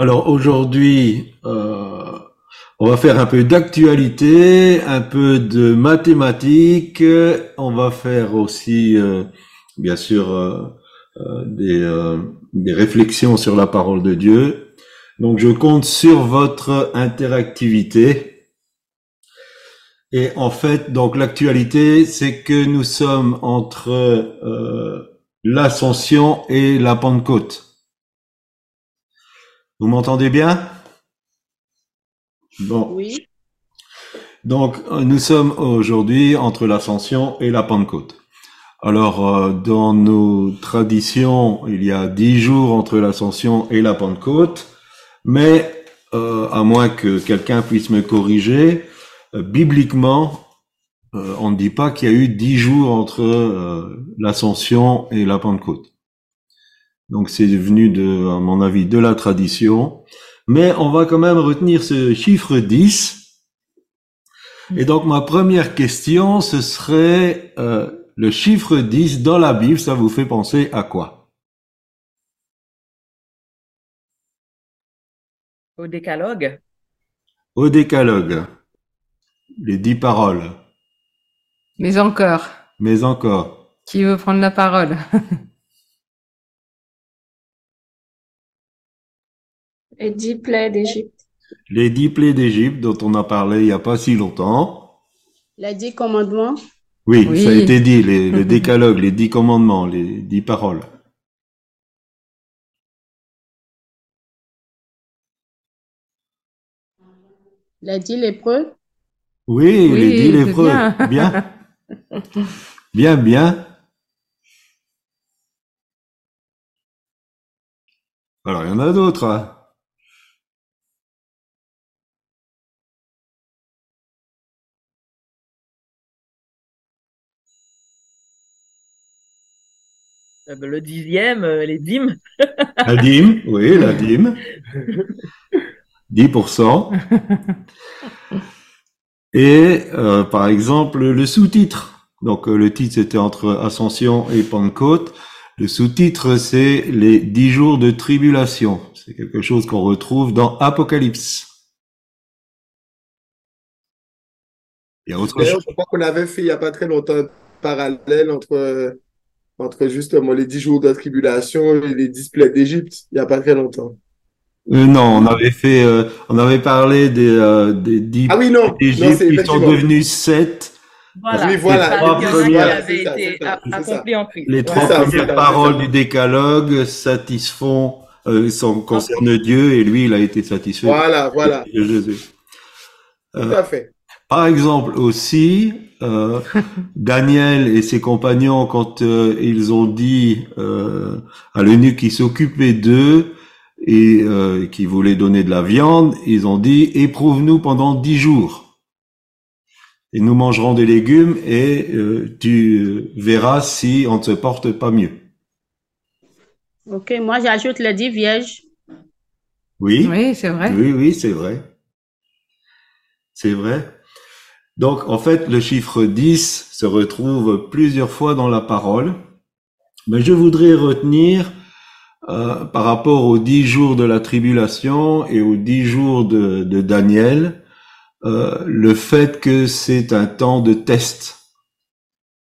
Alors aujourd'hui, euh, on va faire un peu d'actualité, un peu de mathématiques. On va faire aussi, euh, bien sûr, euh, des, des réflexions sur la parole de Dieu. Donc je compte sur votre interactivité. Et en fait, donc l'actualité, c'est que nous sommes entre l'Ascension et la Pentecôte. Vous m'entendez bien? Bon. Oui. Donc, euh, nous sommes aujourd'hui entre l'Ascension et la Pentecôte. Alors, euh, dans nos traditions, il y a dix jours entre l'Ascension et la Pentecôte, mais euh, à moins que quelqu'un puisse me corriger, euh, bibliquement, euh, on ne dit pas qu'il y a eu dix jours entre l'Ascension et la Pentecôte. Donc, c'est venu de, à mon avis, de la tradition. Mais on va quand même retenir ce chiffre 10. Et donc ma première question, ce serait euh, le chiffre 10 dans la Bible, ça vous fait penser à quoi? Au décalogue. Au décalogue, les dix paroles, Mais encore, mais encore. qui veut prendre la parole? Et dix plaies d'Égypte. Les dix plaies d'Égypte dont on a parlé il n'y a pas si longtemps. Les dix commandements. Oui, Oui. ça a été dit, les, le décalogue, les dix commandements, les dix paroles. Les dix lépreux. Oui, Oui, les dix lépreux. bien. Bien. Bien, bien. Alors, il y en a d'autres. hein. Le dixième, euh, les dîmes. La dîme, oui, la dîme. 10%. Et euh, par exemple, le sous-titre. Donc euh, le titre c'était entre Ascension et Pentecôte. Le sous-titre c'est les dix jours de tribulation. C'est quelque chose qu'on retrouve dans Apocalypse. Il y a autre chose? Je crois qu'on avait fait il n'y a pas très longtemps un parallèle entre, entre justement les dix jours de tribulation et les dix plaies d'Égypte, il n'y a pas très longtemps. Euh, non, on avait fait, euh, on avait parlé des, euh, des dix Ah oui, non, d'Égypte qui sont devenus sept. Voilà. Oui, trois premières- été en Christ. Les trois ça, premières paroles ça. du décalogue satisfont, euh, sont, concernent Dieu et lui, il a été satisfait Voilà, voilà, de Jésus. tout à fait. Par exemple aussi, euh, Daniel et ses compagnons, quand euh, ils ont dit euh, à l'eunuque qui s'occupait d'eux et euh, qui voulait donner de la viande, ils ont dit éprouve-nous pendant dix jours. Et nous mangerons des légumes et euh, tu verras si on ne se porte pas mieux. Ok, moi j'ajoute les dix vierges. Oui. Oui, c'est vrai. Oui, oui, c'est vrai. C'est vrai. Donc, en fait, le chiffre 10 se retrouve plusieurs fois dans la parole. Mais je voudrais retenir, euh, par rapport aux dix jours de la tribulation et aux dix jours de, Daniel, euh, le fait que c'est un temps de test.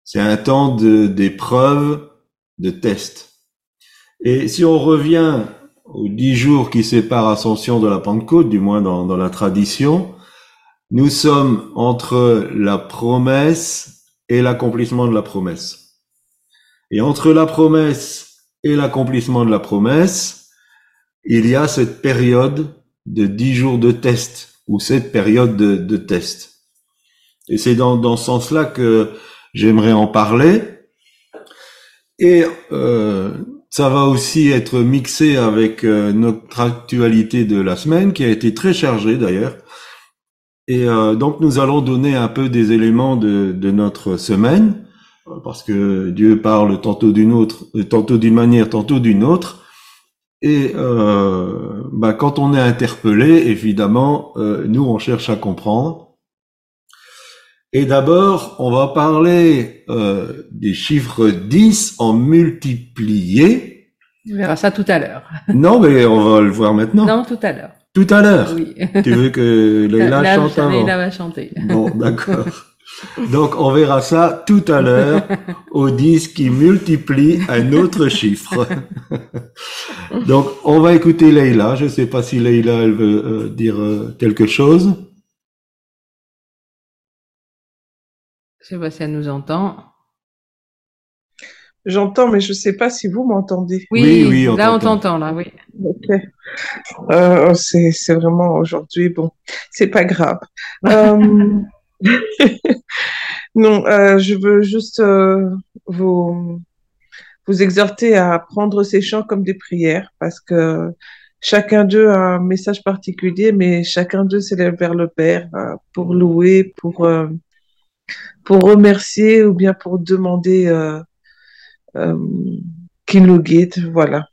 C'est un temps d'épreuve, de test. Et si on revient aux dix jours qui séparent Ascension de la Pentecôte, du moins dans la tradition, nous sommes entre la promesse et l'accomplissement de la promesse. Et entre la promesse et l'accomplissement de la promesse, il y a cette période de dix jours de test, ou cette période de, test. Et c'est dans, dans ce sens-là que j'aimerais en parler. Et euh, ça va aussi être mixé avec euh, notre actualité de la semaine, qui a été très chargée d'ailleurs. Et euh, donc nous allons donner un peu des éléments de, de notre semaine, euh, parce que Dieu parle tantôt d'une autre, euh, tantôt d'une manière, tantôt d'une autre. Et euh, bah, quand on est interpellé, évidemment, euh, nous on cherche à comprendre. Et d'abord, on va parler euh, des chiffres 10 en multiplié. On verra ça tout à l'heure. Non, mais on va le voir maintenant. Non, tout à l'heure. Tout à l'heure. Oui. Tu veux que Leïla Là, chante avant Leïla va chanter. Bon, d'accord. Donc, on verra ça tout à l'heure au 10 qui multiplie un autre chiffre. Donc, on va écouter Leïla. Je ne sais pas si Leïla, elle veut euh, dire euh, quelque chose. Je sais pas si elle nous entend. J'entends, mais je sais pas si vous m'entendez. Oui, Oui, oui, on là on t'entend. là, oui. Ok. Euh, c'est, c'est vraiment aujourd'hui, bon, c'est pas grave. Euh, non, euh, je veux juste euh, vous, vous exhorter à prendre ces chants comme des prières parce que chacun d'eux a un message particulier, mais chacun d'eux s'élève vers le Père euh, pour louer, pour, euh, pour remercier ou bien pour demander qu'il nous guide. Voilà.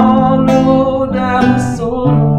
Chanterai en l'honneur de son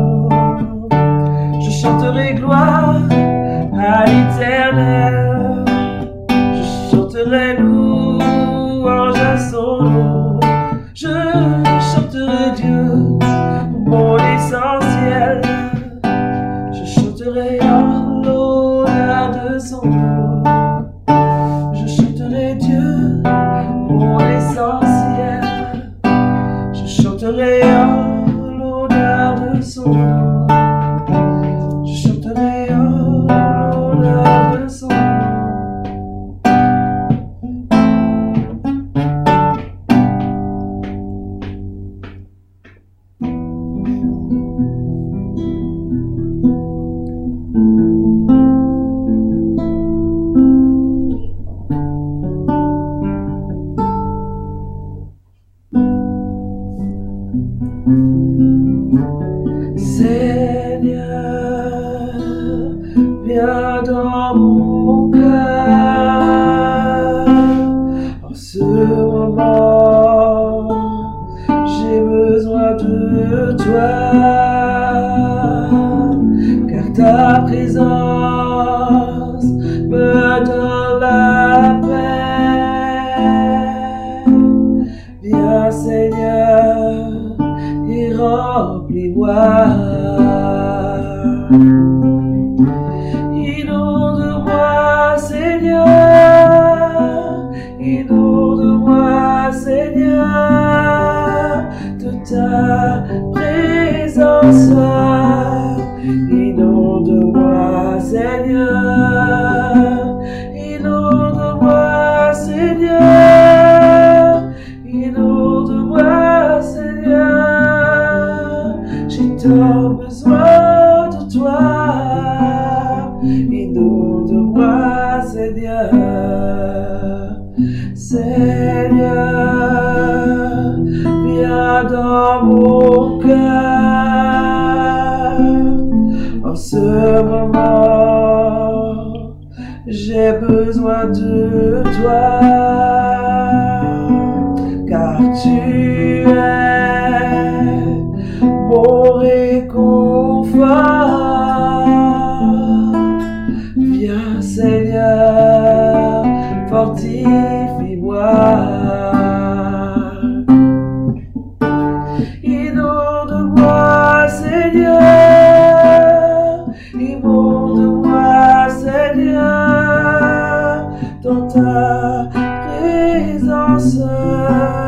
altar is awesome.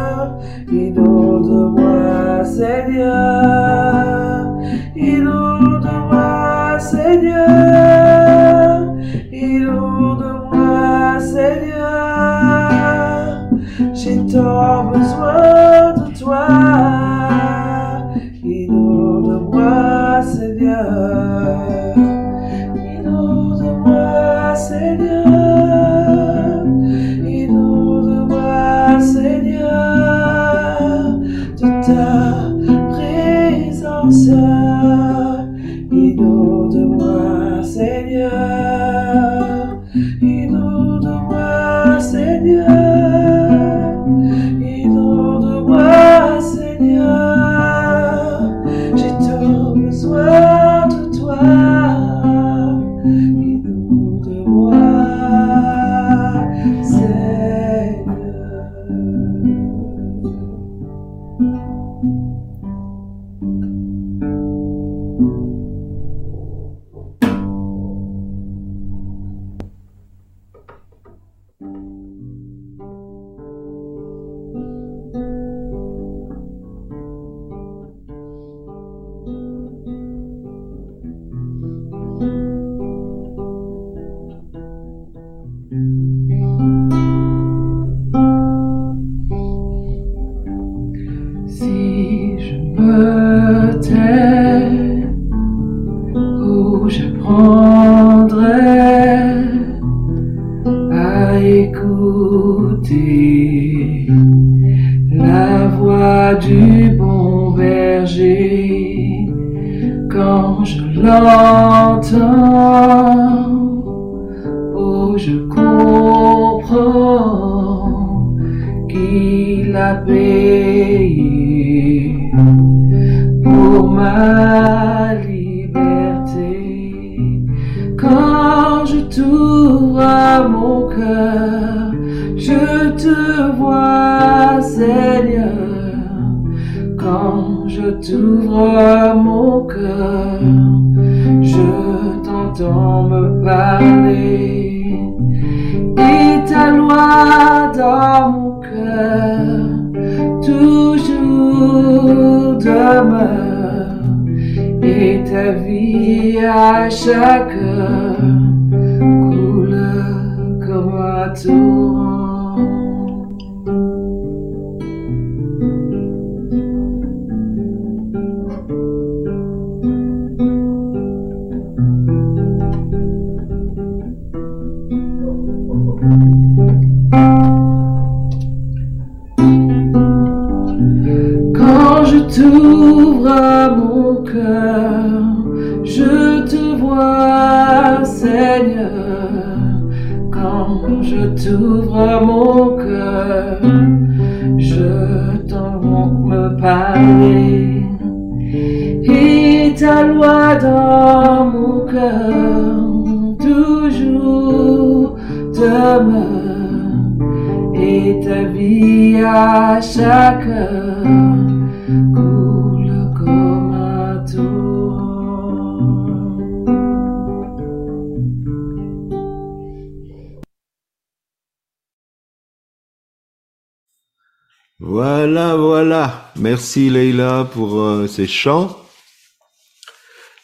Merci Leïla pour euh, ces chants.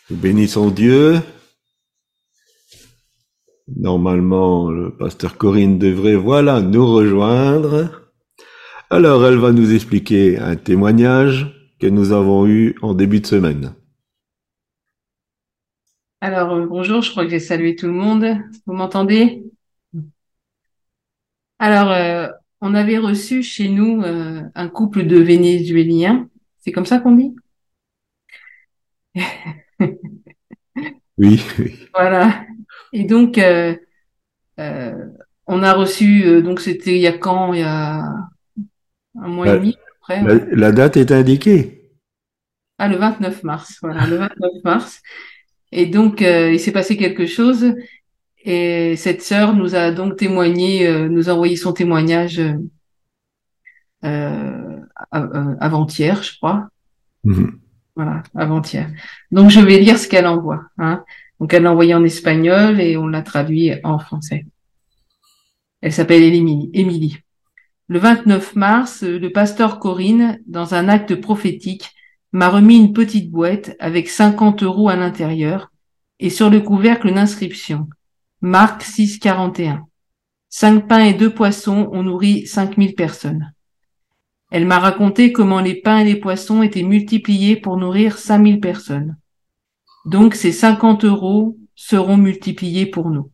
Nous bénissons Dieu. Normalement, le pasteur Corinne devrait, voilà, nous rejoindre. Alors, elle va nous expliquer un témoignage que nous avons eu en début de semaine. Alors, euh, bonjour, je crois que j'ai salué tout le monde. Vous m'entendez? Alors, euh, on avait reçu chez nous euh, un couple de Vénézuéliens. C'est comme ça qu'on dit? Oui, oui. Voilà. Et donc, euh, euh, on a reçu, euh, donc c'était il y a quand? Il y a un mois et demi, à peu près. la- date est indiquée. Ah, le 29 mars, voilà, le 29 mars. Et donc, euh, il s'est passé quelque chose. Et cette sœur nous a donc témoigné, euh, nous a envoyé son témoignage euh, euh, av- avant-hier, je crois. Mhm. Voilà, avant-hier. Donc, je vais lire ce qu'elle envoie. Hein. Donc, elle l'a envoyé en espagnol et on l'a traduit en français. Elle s'appelle Émilie. Le 29 mars, le pasteur Corinne, dans un acte prophétique, m'a remis une petite boîte avec 50 euros à l'intérieur et sur le couvercle une inscription. Marc 6, 41. Cinq pains et deux poissons ont nourri 5000 personnes. Elle m'a raconté comment les pains et les poissons étaient multipliés pour nourrir 5000 personnes. Donc ces 50 euros seront multipliés pour nous.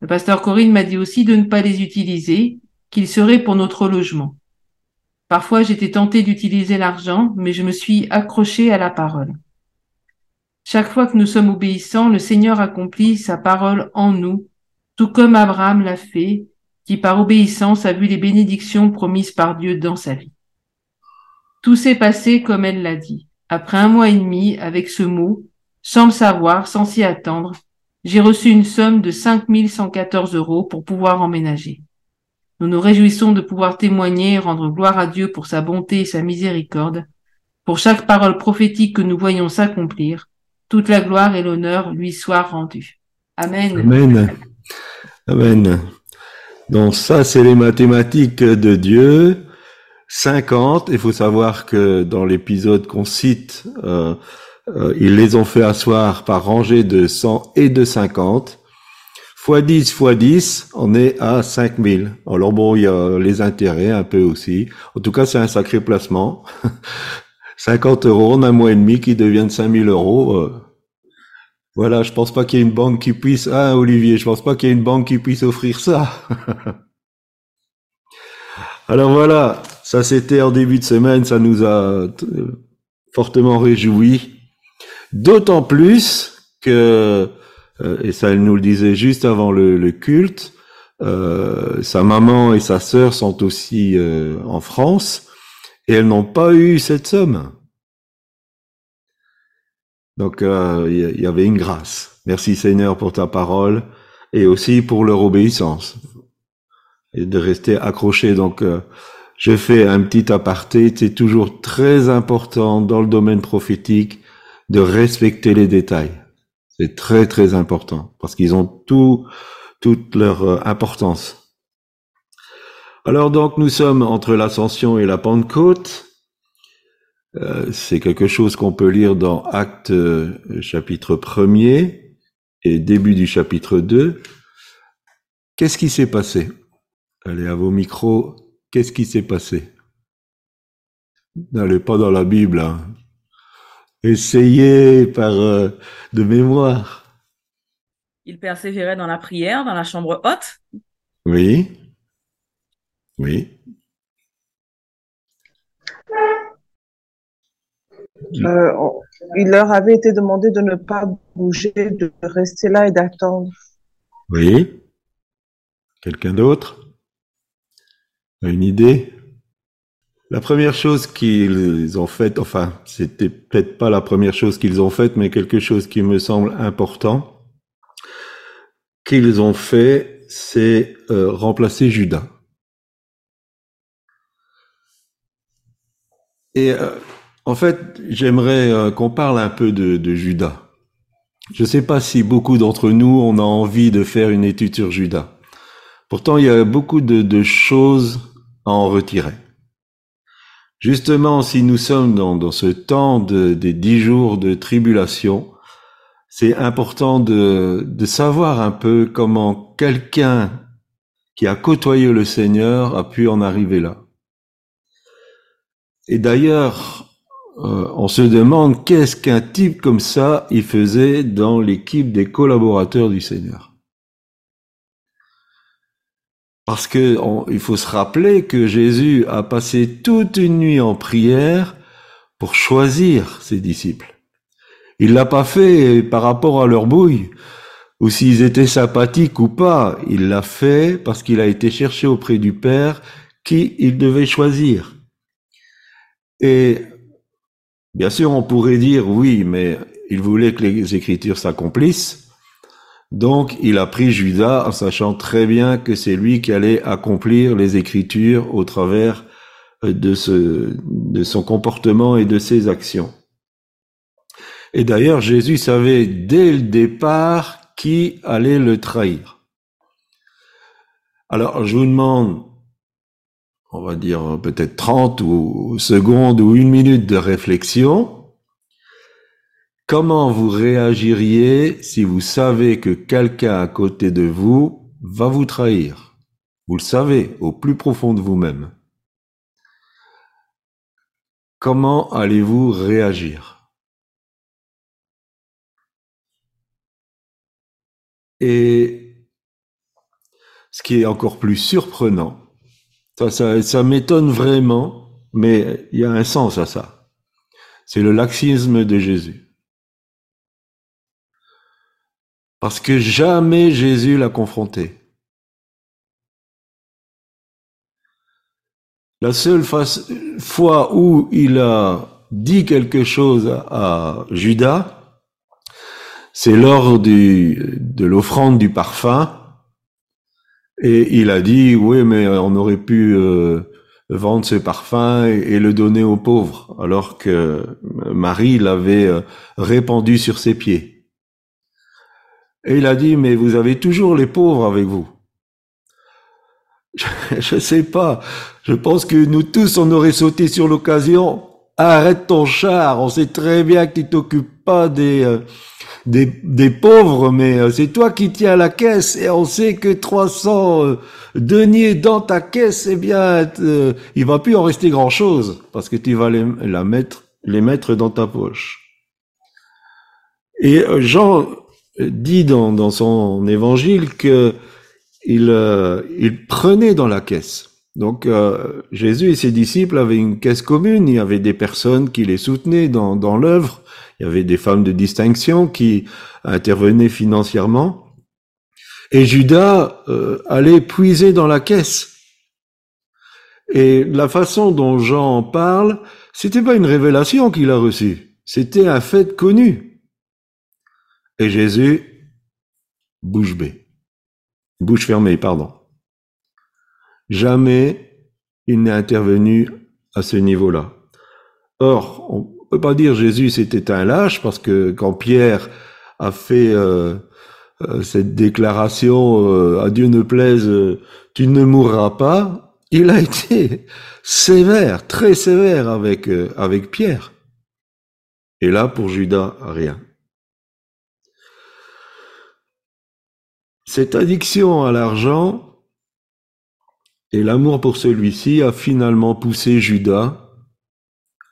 Le pasteur Corinne m'a dit aussi de ne pas les utiliser, qu'ils seraient pour notre logement. Parfois j'étais tentée d'utiliser l'argent, mais je me suis accrochée à la parole. Chaque fois que nous sommes obéissants, le Seigneur accomplit sa parole en nous, tout comme Abraham l'a fait, qui par obéissance a vu les bénédictions promises par Dieu dans sa vie. Tout s'est passé comme elle l'a dit. Après un mois et demi, avec ce mot, sans le savoir, sans s'y attendre, j'ai reçu une somme de 5114 euros pour pouvoir emménager. Nous nous réjouissons de pouvoir témoigner et rendre gloire à Dieu pour sa bonté et sa miséricorde. Pour chaque parole prophétique que nous voyons s'accomplir, toute la gloire et l'honneur lui soient rendus. Amen. Amen. Amen. Donc ça, c'est les mathématiques de Dieu. 50, il faut savoir que dans l'épisode qu'on cite, euh, euh, ils les ont fait asseoir par rangée de 100 et de 50. Fois 10 fois 10, on est à 5000. Alors bon, il y a les intérêts un peu aussi. En tout cas, c'est un sacré placement. 50 euros en un mois et demi qui deviennent 5000 euros. euh, voilà, je pense pas qu'il y ait une banque qui puisse, ah, Olivier, je pense pas qu'il y ait une banque qui puisse offrir ça. Alors voilà, ça c'était en début de semaine, ça nous a euh, fortement réjouis. D'autant plus que, euh, et ça elle nous le disait juste avant le, culte, sa maman et sa sœur sont aussi en France et elles n'ont pas eu cette somme. Donc euh, il y, avait une grâce. Merci Seigneur pour ta parole et aussi pour leur obéissance et de rester accroché. Donc euh, je fais un petit aparté. C'est toujours très important dans le domaine prophétique de respecter les détails. C'est très très important parce qu'ils ont tout toute leur euh, importance. Alors donc nous sommes entre l'ascension et la Pentecôte. Euh, c'est quelque chose qu'on peut lire dans Actes euh, chapitre 1er et début du chapitre 2. Qu'est-ce qui s'est passé? Allez à vos micros. Qu'est-ce qui s'est passé? N'allez pas dans la Bible. Hein. Essayez par euh, de mémoire. Il persévérait dans la prière, dans la chambre haute. Oui. Oui. Euh, il leur avait été demandé de ne pas bouger, de rester là et d'attendre. Oui. Quelqu'un d'autre a une idée? La première chose qu'ils ont faite, enfin, c'était peut-être pas la première chose qu'ils ont faite, mais quelque chose qui me semble important qu'ils ont fait, c'est euh, remplacer Judas. Et euh, en fait, j'aimerais euh, qu'on parle un peu de, Judas. Je ne sais pas si beaucoup d'entre nous, on envie de faire une étude sur Judas. Pourtant, il y a beaucoup de, choses à en retirer. Justement, si nous sommes dans, ce temps de, des dix jours de tribulation, c'est important de savoir un peu comment quelqu'un qui a côtoyé le Seigneur a pu en arriver là. Et d'ailleurs, euh, on se demande qu'est-ce qu'un type comme ça il faisait dans l'équipe des collaborateurs du Seigneur. Parce que il faut se rappeler que Jésus a passé toute une nuit en prière pour choisir ses disciples. Il l'a pas fait par rapport à leur bouille ou s'ils étaient sympathiques ou pas. Il l'a fait parce qu'il a été cherché auprès du Père qui il devait choisir. Et bien sûr, on pourrait dire oui, mais il voulait que les Écritures s'accomplissent. Donc, il a pris Judas en sachant très bien que c'est lui qui allait accomplir les Écritures au travers de, ce, de son comportement et de ses actions. Et d'ailleurs, Jésus savait dès le départ qui allait le trahir. Alors, je vous demande, on va dire peut-être 30 ou secondes ou une minute de réflexion. Comment vous réagiriez si vous savez que quelqu'un à côté de vous va vous trahir? Vous le savez au plus profond de vous-même. Comment allez-vous réagir? Et ce qui est encore plus surprenant, ça, ça, ça m'étonne vraiment, mais il y a un sens à ça. C'est le laxisme de Jésus. Parce que jamais Jésus l'a confronté. La seule fois où il a dit quelque chose à Judas, c'est lors de l'offrande du parfum. Et il a dit, oui, mais on aurait pu euh, vendre ce parfum et, le donner aux pauvres, alors que Marie l'avait euh, répandu sur ses pieds. Et il a dit, mais vous avez toujours les pauvres avec vous. Je ne sais pas. Je pense que nous tous, on aurait sauté sur l'occasion. Arrête ton char. On sait très bien que tu t'occupes pas des, euh, des, pauvres, mais euh, c'est toi qui tiens la caisse et on sait que 300 euh, deniers dans ta caisse, eh bien, il va plus en rester grand chose parce que tu vas les, mettre, dans ta poche. Et Jean dit dans, son évangile que il, il prenait dans la caisse. Donc Jésus et ses disciples avaient une caisse commune, il y avait des personnes qui les soutenaient dans, dans l'œuvre, il y avait des femmes de distinction qui intervenaient financièrement. Et Judas euh, allait puiser dans la caisse. Et la façon dont Jean en parle, c'était pas une révélation qu'il a reçue, c'était un fait connu. Et Jésus, bouche bée, bouche fermée, pardon. Jamais il n'est intervenu à ce niveau-là. Or, on, peut pas dire Jésus c'était un lâche parce que quand Pierre a fait euh, euh, cette déclaration euh, à Dieu ne plaise, tu ne mourras pas, il a été sévère, très sévère avec avec Pierre. Et là pour Judas rien. Cette addiction à l'argent et l'amour pour celui-ci a finalement poussé Judas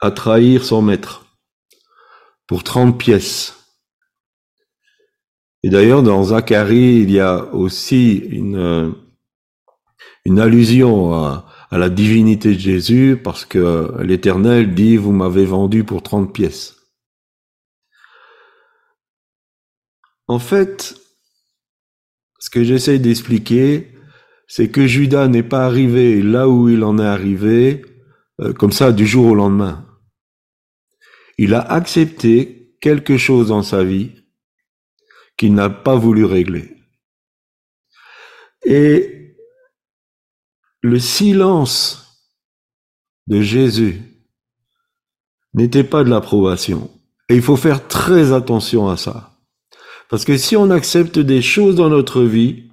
à trahir son maître pour 30 pièces. Et d'ailleurs, dans Zacharie, il y a aussi une, une allusion à, à la divinité de Jésus parce que l'Éternel dit, vous m'avez vendu pour 30 pièces. En fait, ce que j'essaie d'expliquer, c'est que Judas n'est pas arrivé là où il en est arrivé, euh, comme ça, du jour au lendemain il a accepté quelque chose dans sa vie qu'il n'a pas voulu régler. Et le silence de Jésus n'était pas de l'approbation. Et il faut faire très attention à ça. Parce que si on accepte des choses dans notre vie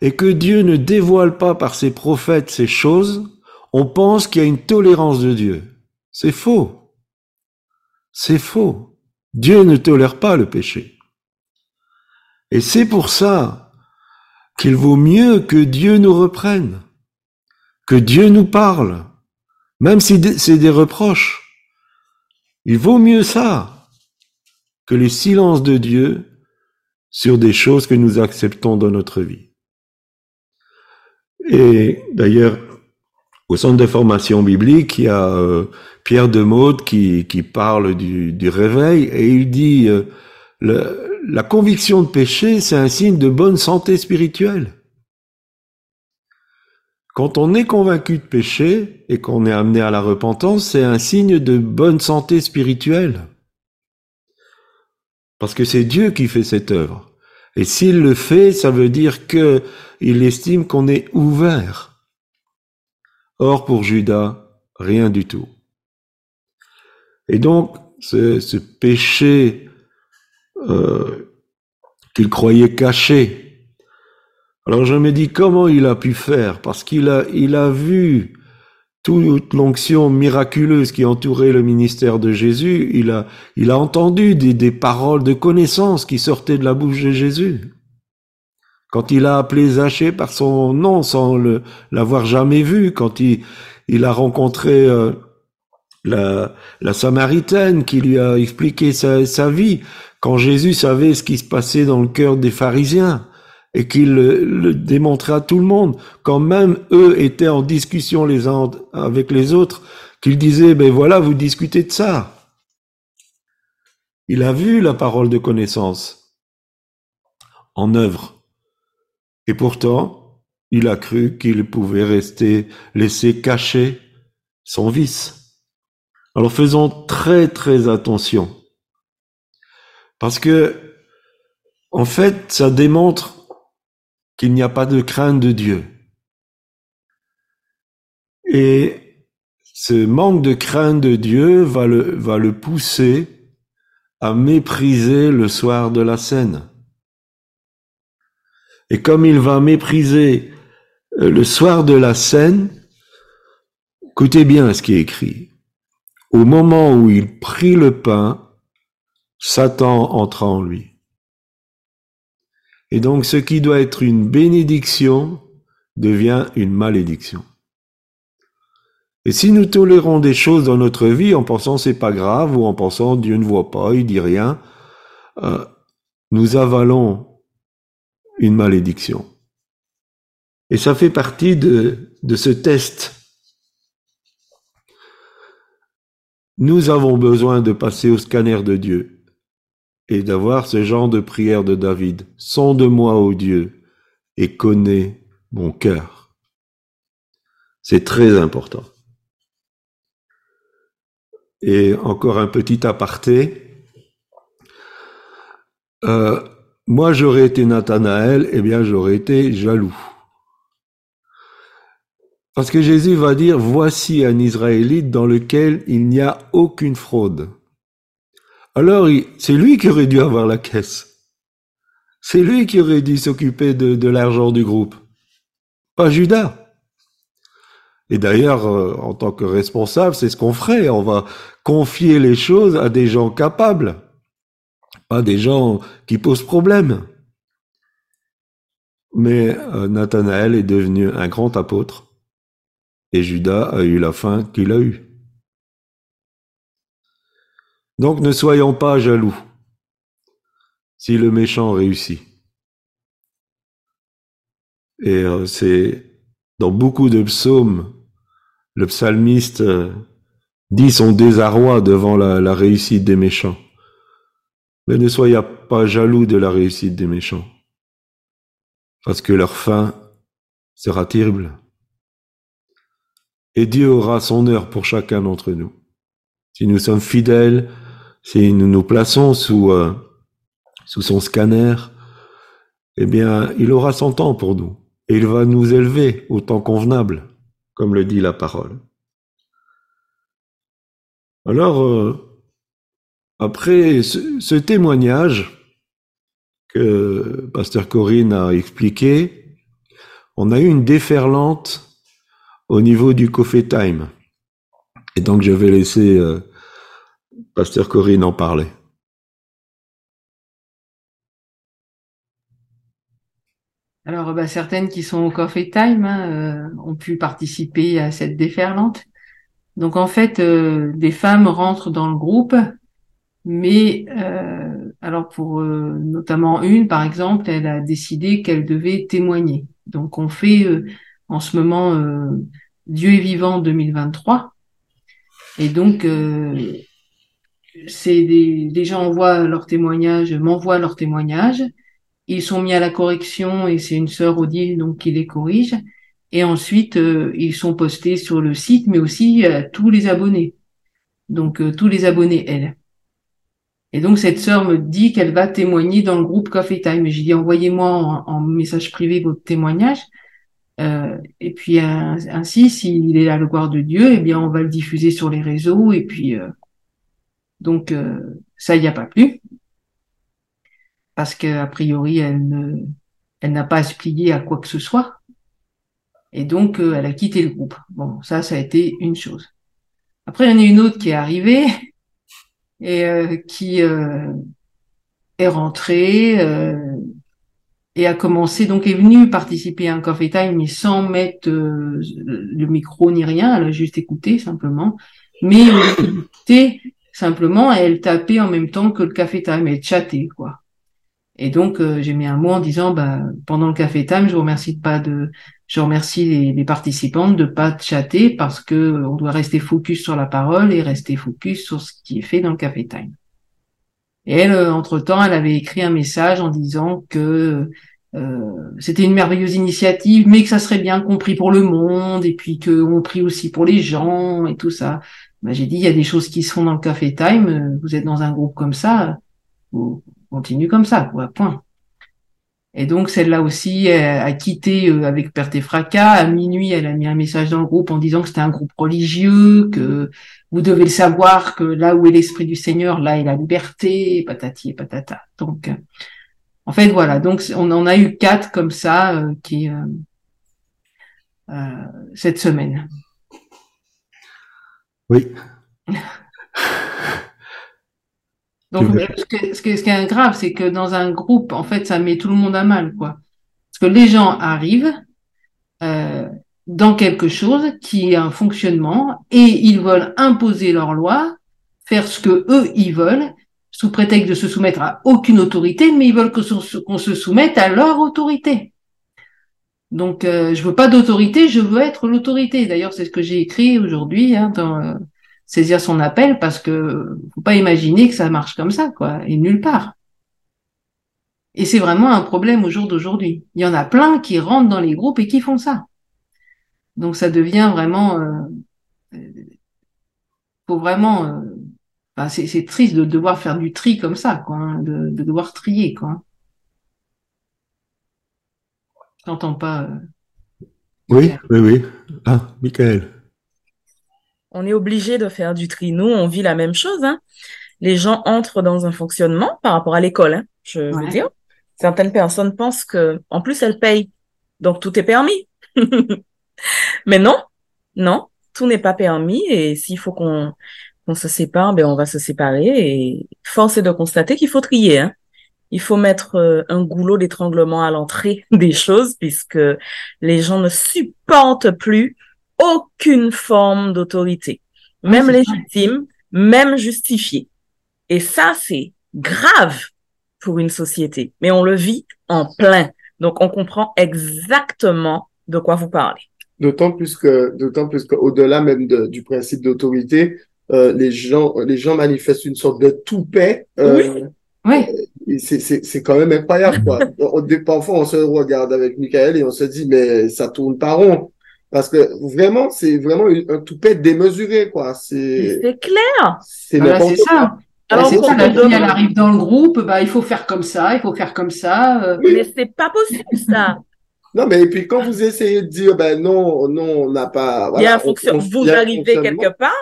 et que Dieu ne dévoile pas par ses prophètes ces choses, on pense qu'il y a une tolérance de Dieu. C'est faux. C'est faux. Dieu ne tolère pas le péché. Et c'est pour ça qu'il vaut mieux que Dieu nous reprenne, que Dieu nous parle, même si c'est des reproches. Il vaut mieux ça que les silences de Dieu sur des choses que nous acceptons dans notre vie. Et d'ailleurs, au centre de formation biblique, il y a euh, Pierre de Maude qui, qui parle du, du réveil et il dit euh, le, la conviction de péché, c'est un signe de bonne santé spirituelle. Quand on est convaincu de péché et qu'on est amené à la repentance, c'est un signe de bonne santé spirituelle. Parce que c'est Dieu qui fait cette œuvre. Et s'il le fait, ça veut dire que il estime qu'on est ouvert. Or, pour Judas, rien du tout. Et donc, ce, péché euh, qu'il croyait caché, alors je me dis comment il a pu faire, parce qu'il a, il a vu toute l'onction miraculeuse qui entourait le ministère de Jésus, il a, entendu des, paroles de connaissance qui sortaient de la bouche de Jésus. Quand il a appelé Zachée par son nom sans l'avoir jamais vu, quand il, a rencontré euh, la, la Samaritaine qui lui a expliqué sa, sa vie, quand Jésus savait ce qui se passait dans le cœur des pharisiens, et qu'il le, démontrait à tout le monde, quand même eux étaient en discussion les uns avec les autres, qu'il disait, ben voilà, vous discutez de ça. Il a vu la parole de connaissance en œuvre. Et pourtant, il a cru qu'il pouvait rester, laisser cacher son vice. Alors faisons très très attention. Parce que, en fait, ça démontre qu'il n'y a pas de crainte de Dieu. Et ce manque de crainte de Dieu va le, pousser à mépriser le soir de la scène. Et comme il va mépriser euh, le soir de la scène, écoutez bien ce qui est écrit. Au moment où il prit le pain, Satan entra en lui. Et donc ce qui doit être une bénédiction devient une malédiction. Et si nous tolérons des choses dans notre vie en pensant c'est pas grave ou en pensant Dieu ne voit pas, il dit rien, euh, nous avalons une malédiction. Et ça fait partie de, de ce test. Nous avons besoin de passer au scanner de Dieu et d'avoir ce genre de prière de David. Sonde-moi, ô Dieu, et connais mon cœur. C'est très important. Et encore un petit aparté. Euh, moi, j'aurais été Nathanaël, eh bien, j'aurais été jaloux. Parce que Jésus va dire, voici un Israélite dans lequel il n'y a aucune fraude. Alors, c'est lui qui aurait dû avoir la caisse. C'est lui qui aurait dû s'occuper de, l'argent du groupe, pas Judas. Et d'ailleurs, euh, en tant que responsable, c'est ce qu'on ferait. On va confier les choses à des gens capables, pas des gens qui posent problème. Mais euh, Nathanaël est devenu un grand apôtre et Judas a eu la fin qu'il a eue. Donc ne soyons pas jaloux si le méchant réussit. Et euh, c'est dans beaucoup de psaumes, le psalmiste euh, dit son désarroi devant la, la réussite des méchants. Mais ne soyez pas jaloux de la réussite des méchants, parce que leur fin sera terrible. Et Dieu aura son heure pour chacun d'entre nous. Si nous sommes fidèles, si nous nous plaçons sous, euh, sous son scanner, eh bien, il aura son temps pour nous. Et il va nous élever au temps convenable, comme le dit la parole. Alors, euh, après ce, ce, témoignage que Pasteur Corinne a expliqué, on a eu une déferlante au niveau du Coffee Time. Et donc, je vais laisser euh, Pasteur Corinne en parlait. Alors, bah, certaines qui sont au Coffee Time hein, euh, ont pu participer à cette déferlante. Donc en fait, euh, des femmes rentrent dans le groupe, mais euh, alors pour notamment une, par exemple, elle a décidé qu'elle devait témoigner. Donc on fait en ce moment Dieu est vivant 2023, et donc c'est des, des gens envoient leur témoignage, m'envoient leur témoignage. Ils sont mis à la correction et c'est une sœur Odile donc qui les corrige. Et ensuite, euh, ils sont postés sur le site, mais aussi à tous les abonnés. Donc, euh, tous les abonnés, elle. Et donc, cette sœur me dit qu'elle va témoigner dans le groupe Coffee Time. J'ai dit, envoyez-moi en, en message privé votre témoignage. Euh, et puis, ainsi, s'il est la gloire de Dieu, eh bien, on va le diffuser sur les réseaux. Et puis, euh, donc, euh, ça y a pas plus. Parce que, a priori, elle ne, elle n'a pas à se plier à quoi que ce soit. Et donc, euh, elle a quitté le groupe. Bon, ça, ça a été une chose. Après, il y en a une autre qui est arrivée et euh, qui euh, est rentrée et a commencé, donc est venue participer à un coffee time, mais sans mettre le micro ni rien. Elle a juste écouté simplement. Mais simplement, elle tapait en même temps que le café time, elle chattait, quoi. Et donc, euh, j'ai mis un mot en disant, bah, pendant le café time, je vous remercie de pas de, je remercie les, les participantes de pas chatter parce que on doit rester focus sur la parole et rester focus sur ce qui est fait dans le café time. Et elle, euh, entre-temps, elle avait écrit un message en disant que euh, c'était une merveilleuse initiative, mais que ça serait bien compris pour le monde et puis qu'on prie aussi pour les gens et tout ça. Ben, j'ai dit, il y a des choses qui se dans le café time. euh, Vous êtes dans un groupe comme ça, vous continuez comme ça. Point. Et donc celle-là aussi a quitté euh, avec perte et fracas. À minuit, elle a mis un message dans le groupe en disant que c'était un groupe religieux, que vous devez savoir, que là où est l'esprit du Seigneur, là est la liberté, patati et patata. Donc, en fait, voilà. Donc on en a eu quatre comme ça euh, qui cette semaine. Oui. Donc, ce, que- ce, que- ce qui est grave, c'est que dans un groupe, en fait, ça met tout le monde à mal, quoi. Parce que les gens arrivent euh, dans quelque chose qui est un fonctionnement et ils veulent imposer leur loi, faire ce que eux ils veulent, sous prétexte de se soumettre à aucune autorité, mais ils veulent qu'on se soumette à leur autorité. Donc, euh, je veux pas d'autorité, je veux être l'autorité. D'ailleurs, c'est ce que j'ai écrit aujourd'hui hein, dans euh, saisir son appel, parce que faut pas imaginer que ça marche comme ça, quoi, et nulle part. Et c'est vraiment un problème au jour d'aujourd'hui. Il y en a plein qui rentrent dans les groupes et qui font ça. Donc, ça devient vraiment, euh, euh, faut vraiment, euh, c'est triste de devoir faire du tri comme ça, quoi, hein, de, de devoir trier, quoi. J'entends pas. euh, Oui, oui, oui. Ah, Michael. On est obligé de faire du tri. Nous, on vit la même chose. Hein. Les gens entrent dans un fonctionnement par rapport à l'école. Hein, je veux dire, certaines personnes pensent que, en plus, elles payent, donc tout est permis. Mais non, non, tout n'est pas permis. Et s'il faut qu'on qu'on se sépare, ben on va se séparer. Et force est de constater qu'il faut trier. Hein. Il faut mettre euh, un goulot d'étranglement à l'entrée des choses puisque les gens ne supportent plus aucune forme d'autorité, même légitime, même justifiée. Et ça, c'est grave pour une société. Mais on le vit en plein. Donc, on comprend exactement de quoi vous parlez. D'autant plus que, d'autant plus qu'au-delà même de- du principe d'autorité, euh, les gens, les gens manifestent une sorte de toupet. Euh, Ouais, c'est, c'est, c'est quand même incroyable, quoi. On- parfois, on se regarde avec Michael et on se dit, mais ça tourne pas rond. Parce que vraiment, c'est vraiment une- un toupet démesuré, quoi. C'est, clair. c'est voilà, ça. Alors c'est ça, te la fille, elle arrive dans le groupe, bah, il faut faire comme ça, il faut faire comme ça. euh, Mais c'est pas possible, ça. Non, mais et puis quand vous essayez de dire, ben non, non, on n'a pas, il y a voilà, un fonction... on- on- Vous arrivez quelque part,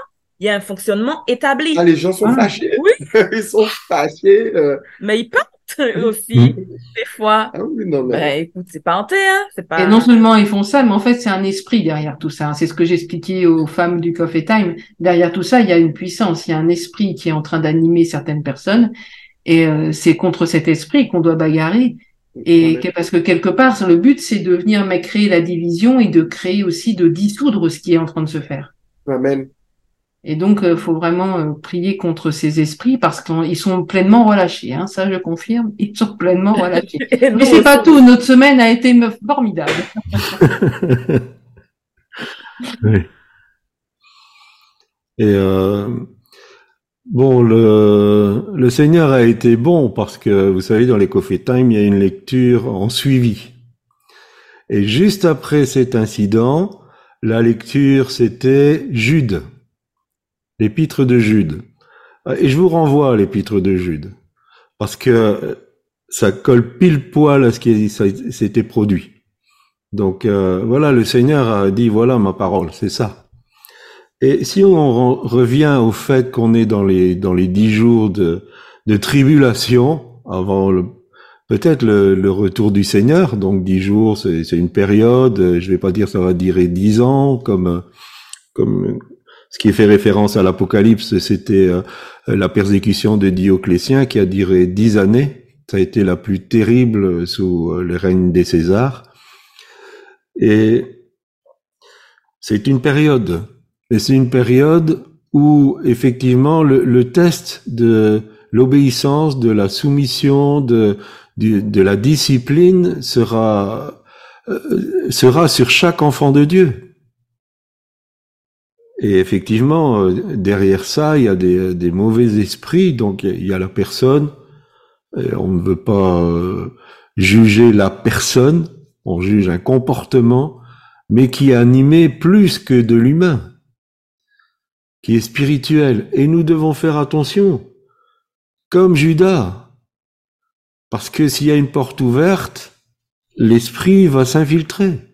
il y a un fonctionnement établi. Ah, les gens sont Ah, fâchés. oui. Ils sont fâchés. euh. Mais ils partent aussi, Mm. des fois. Ah oui, non, mais. Ben, écoute, c'est pas hanté, hein. C'est pas... Et non seulement ils font ça, mais en fait, c'est un esprit derrière tout ça. C'est ce que j'expliquais aux femmes du Coffee Time. Derrière tout ça, il y a une puissance, il y a un esprit qui est en train d'animer certaines personnes. Et euh, c'est contre cet esprit qu'on doit bagarrer. Et que- parce que quelque part, le but, c'est de venir mais créer la division et de créer aussi, de dissoudre ce qui est en train de se faire. Amen. Et donc, il faut vraiment euh, prier contre ces esprits parce qu'ils sont pleinement relâchés. Hein, ça, je confirme, ils sont pleinement relâchés. Mais c'est pas tout. Notre semaine a été formidable. oui. Et euh, bon, le, le Seigneur a été bon parce que vous savez, dans les Coffee Time, il y a une lecture en suivi. Et juste après cet incident, la lecture, c'était Jude, l'épître de Jude. Et je vous renvoie à l'épître de Jude, parce que ça colle pile poil à ce qui s'était produit. Donc euh, voilà, le Seigneur a dit, voilà ma parole, c'est ça. Et si on revient au fait qu'on est dans les dans les dix jours de, de tribulation avant le peut-être le, retour du Seigneur. Donc dix jours, c'est une période. Je vais pas dire ça va durer dix ans, comme comme ce qui fait référence à l'Apocalypse, c'était euh, la persécution de Dioclétien qui a duré dix années. Ça a été la plus terrible sous euh, le règne des Césars. Et c'est une période. Et c'est une période où effectivement le, test de l'obéissance, de la soumission, de, de la discipline sera, euh, sera sur chaque enfant de Dieu. Et effectivement, euh, derrière ça, il y a des, mauvais esprits, donc il y a la personne. on ne veut pas euh, juger la personne, on juge un comportement, mais qui est animé plus que de l'humain, qui est spirituel. Et nous devons faire attention, comme Judas. Parce que s'il y a une porte ouverte, l'esprit va s'infiltrer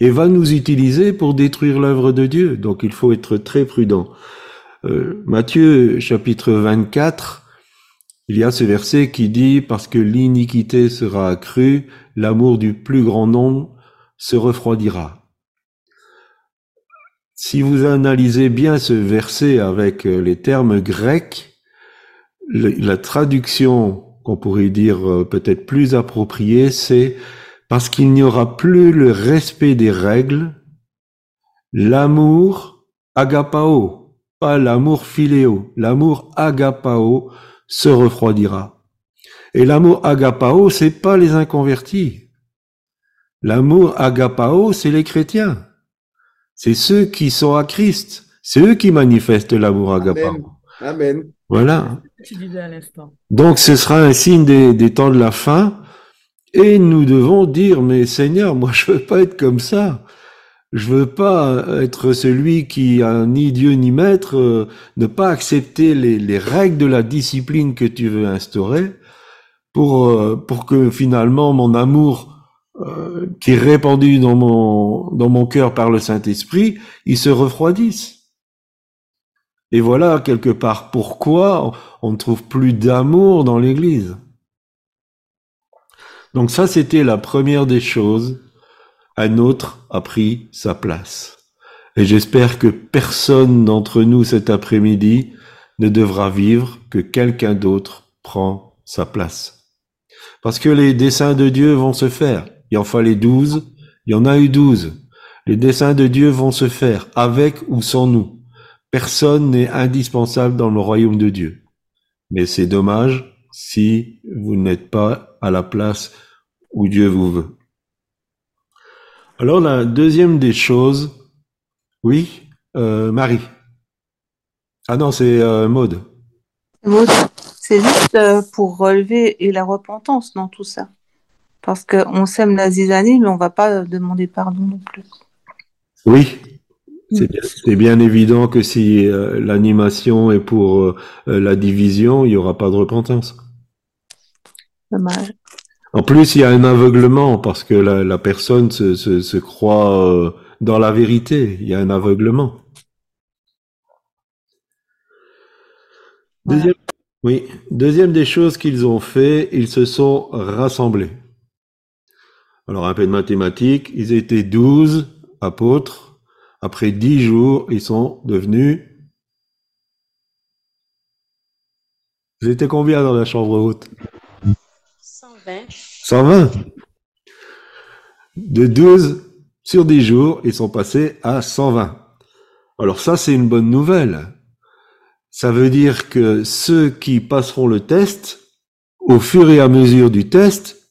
et va nous utiliser pour détruire l'œuvre de Dieu. Donc il faut être très prudent. Euh, Matthieu chapitre 24, il y a ce verset qui dit, parce que l'iniquité sera accrue, l'amour du plus grand nombre se refroidira. Si vous analysez bien ce verset avec les termes grecs, la traduction qu'on pourrait dire euh, peut-être plus approprié, c'est parce qu'il n'y aura plus le respect des règles, l'amour agapao, pas l'amour philéo, l'amour agapao se refroidira. Et l'amour agapao, c'est pas les inconvertis. L'amour agapao, c'est les chrétiens. C'est ceux qui sont à Christ. C'est eux qui manifestent l'amour agapao. Amen. Voilà. Donc ce sera un signe des, des, temps de la fin. Et nous devons dire, mais Seigneur, moi je veux pas être comme ça. Je veux pas être celui qui a ni Dieu ni maître, euh, ne pas accepter les, les, règles de la discipline que tu veux instaurer pour, euh, pour que finalement mon amour euh, qui est répandu dans mon, dans mon cœur par le Saint-Esprit, il se refroidisse. Et voilà quelque part pourquoi on ne trouve plus d'amour dans l'Église. Donc ça, c'était la première des choses. Un autre a pris sa place. Et j'espère que personne d'entre nous cet après-midi ne devra vivre que quelqu'un d'autre prend sa place. Parce que les desseins de Dieu vont se faire. Il en fallait douze, il y en a eu douze. Les desseins de Dieu vont se faire avec ou sans nous. Personne n'est indispensable dans le royaume de Dieu. Mais c'est dommage si vous n'êtes pas à la place où Dieu vous veut. Alors la deuxième des choses, oui, euh, Marie. Ah non, c'est euh, Maude. c'est juste euh, pour relever et la repentance dans tout ça. Parce qu'on sème la zizanie, mais on ne va pas demander pardon non plus. Oui, c'est bien, évident que si euh, l'animation est pour la division, il n'y aura pas de repentance. Dommage. En plus, il y a un aveuglement parce que la, la personne se, se, se croit euh, dans la vérité. Il y a un aveuglement. Deuxième, oui, deuxième des choses qu'ils ont fait, ils se sont rassemblés. Alors un peu de mathématiques, ils étaient douze apôtres, après dix jours, ils sont devenus... Vous étiez combien dans la chambre haute? 120. 120 De 12 sur 10 jours, ils sont passés à 120. Alors ça, c'est une bonne nouvelle. Ça veut dire que ceux qui passeront le test, au fur et à mesure du test,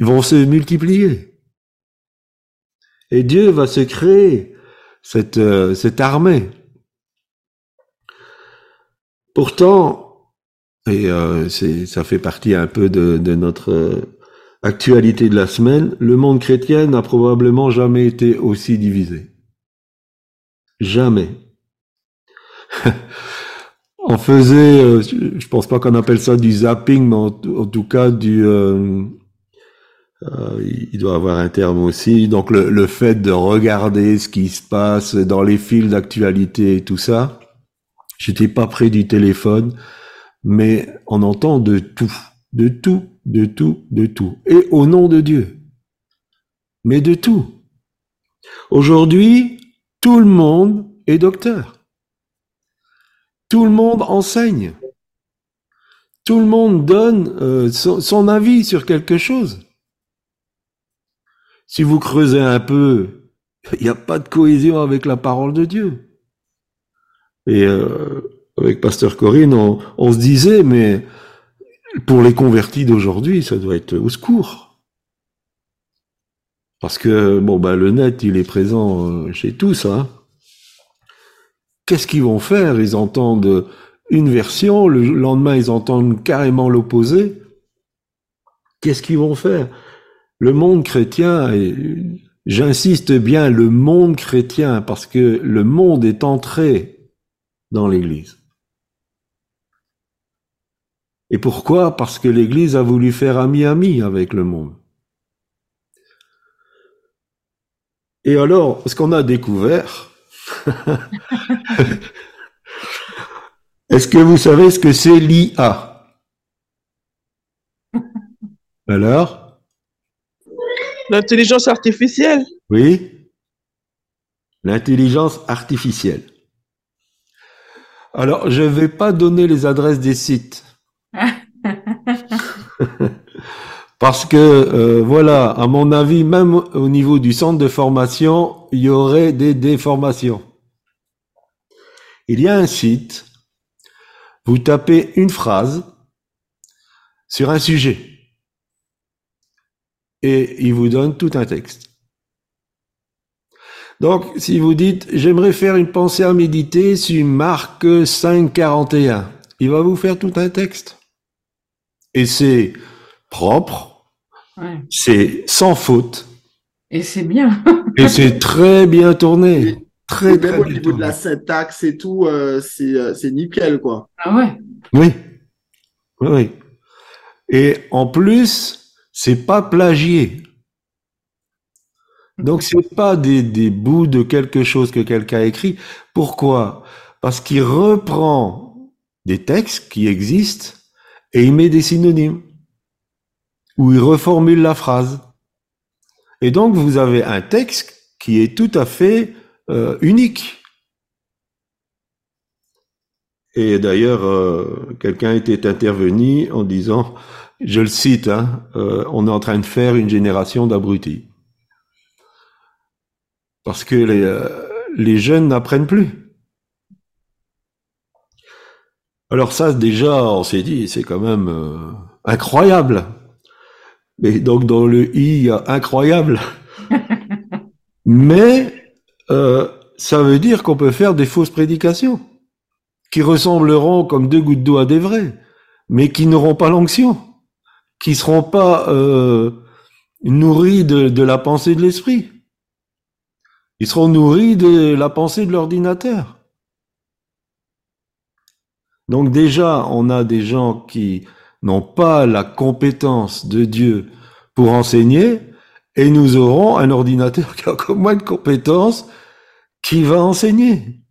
vont se multiplier. Et Dieu va se créer cette, euh, cette armée. Pourtant, et euh, ça fait partie un peu de, de notre euh, actualité de la semaine, le monde chrétien n'a probablement jamais été aussi divisé. Jamais. on faisait, euh, je pense pas qu'on appelle ça du zapping, mais en, en tout cas du, euh, euh, il doit avoir un terme aussi. Donc le, le, fait de regarder ce qui se passe dans les fils d'actualité et tout ça. J'étais pas près du téléphone, mais on entend de tout, de tout, de tout, de tout, et au nom de Dieu. Mais de tout. Aujourd'hui, tout le monde est docteur. Tout le monde enseigne. Tout le monde donne euh, son, son, avis sur quelque chose. Si vous creusez un peu, il n'y a pas de cohésion avec la parole de Dieu. Et euh, avec Pasteur Corinne, on, se disait, mais pour les convertis d'aujourd'hui, ça doit être au secours. Parce que bon, bah, le net, il est présent euh, chez tous. Hein. Qu'est-ce qu'ils vont faire? Ils entendent une version, le lendemain, ils entendent carrément l'opposé. Qu'est-ce qu'ils vont faire? Le monde chrétien, j'insiste bien, le monde chrétien, parce que le monde est entré dans l'Église. Et pourquoi? Parce que l'Église a voulu faire ami-ami avec le monde. Et alors, ce qu'on a découvert, est-ce que vous savez ce que c'est l'IA Alors? L'intelligence artificielle. Oui. L'intelligence artificielle. Alors, je ne vais pas donner les adresses des sites. Parce que, euh, voilà, à mon avis, même au niveau du centre de formation, il y aurait des déformations. Il y a un site, vous tapez une phrase sur un sujet et il vous donne tout un texte. Donc, si vous dites, j'aimerais faire une pensée à méditer sur Marc 5.41, il va vous faire tout un texte. Et c'est propre, ouais. c'est sans faute. Et c'est bien. et c'est très bien tourné. Très, très même au bien niveau de la syntaxe et tout, euh, c'est euh, c'est nickel, quoi. Ah ouais. Oui. Oui, oui. Et en plus, c'est pas plagié. Donc c'est pas des, des bouts de quelque chose que quelqu'un a écrit. Pourquoi? Parce qu'il reprend des textes qui existent et il met des synonymes. Ou il reformule la phrase. Et donc vous avez un texte qui est tout à fait euh, unique. Et d'ailleurs, euh, quelqu'un était intervenu en disant, je le cite, hein, euh, on est en train de faire une génération d'abrutis. Parce que les, les jeunes n'apprennent plus. Alors ça, déjà, on s'est dit, c'est quand même euh, incroyable. Mais donc dans le i, il y a incroyable. Mais euh, ça veut dire qu'on peut faire des fausses prédications qui ressembleront comme deux gouttes d'eau à des vrais, mais qui n'auront pas l'onction, qui seront pas euh, nourris de, de la pensée de l'esprit. Ils seront nourris de la pensée de l'ordinateur. Donc déjà, on a des gens qui n'ont pas la compétence de Dieu pour enseigner, et nous aurons un ordinateur qui a encore moins de compétences qui va enseigner.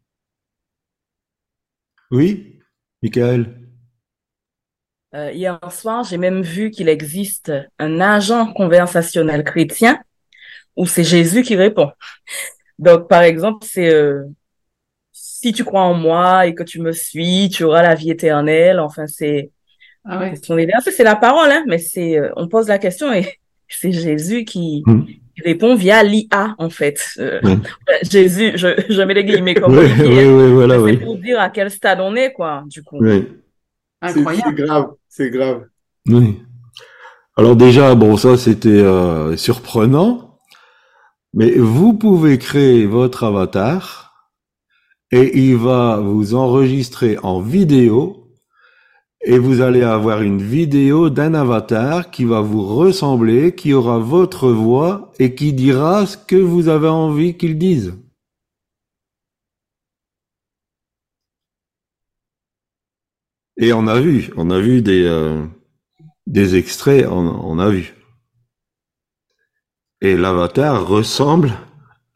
Oui, Michael? Euh, hier soir, j'ai même vu qu'il existe un agent conversationnel chrétien où c'est Jésus qui répond. Donc, par exemple, c'est euh, si tu crois en moi et que tu me suis, tu auras la vie éternelle. Enfin, c'est Ah ouais. c'est la parole, hein, mais c'est euh, on pose la question et c'est Jésus qui, Mm. il répond via l'IA, en fait. Euh. Jésus, je, je mets les guillemets comme Oui, on dit, oui, oui, voilà, C'est pour dire à quel stade on est, quoi, du coup. Oui. C'est c'est Incroyable. grave, c'est grave. Oui. Alors déjà, bon, ça c'était euh, surprenant, mais vous pouvez créer votre avatar et il va vous enregistrer en vidéo et vous allez avoir une vidéo d'un avatar qui va vous ressembler, qui aura votre voix et qui dira ce que vous avez envie qu'il dise. Et on a vu, on a vu des, euh, des extraits, on, on a vu. Et l'avatar ressemble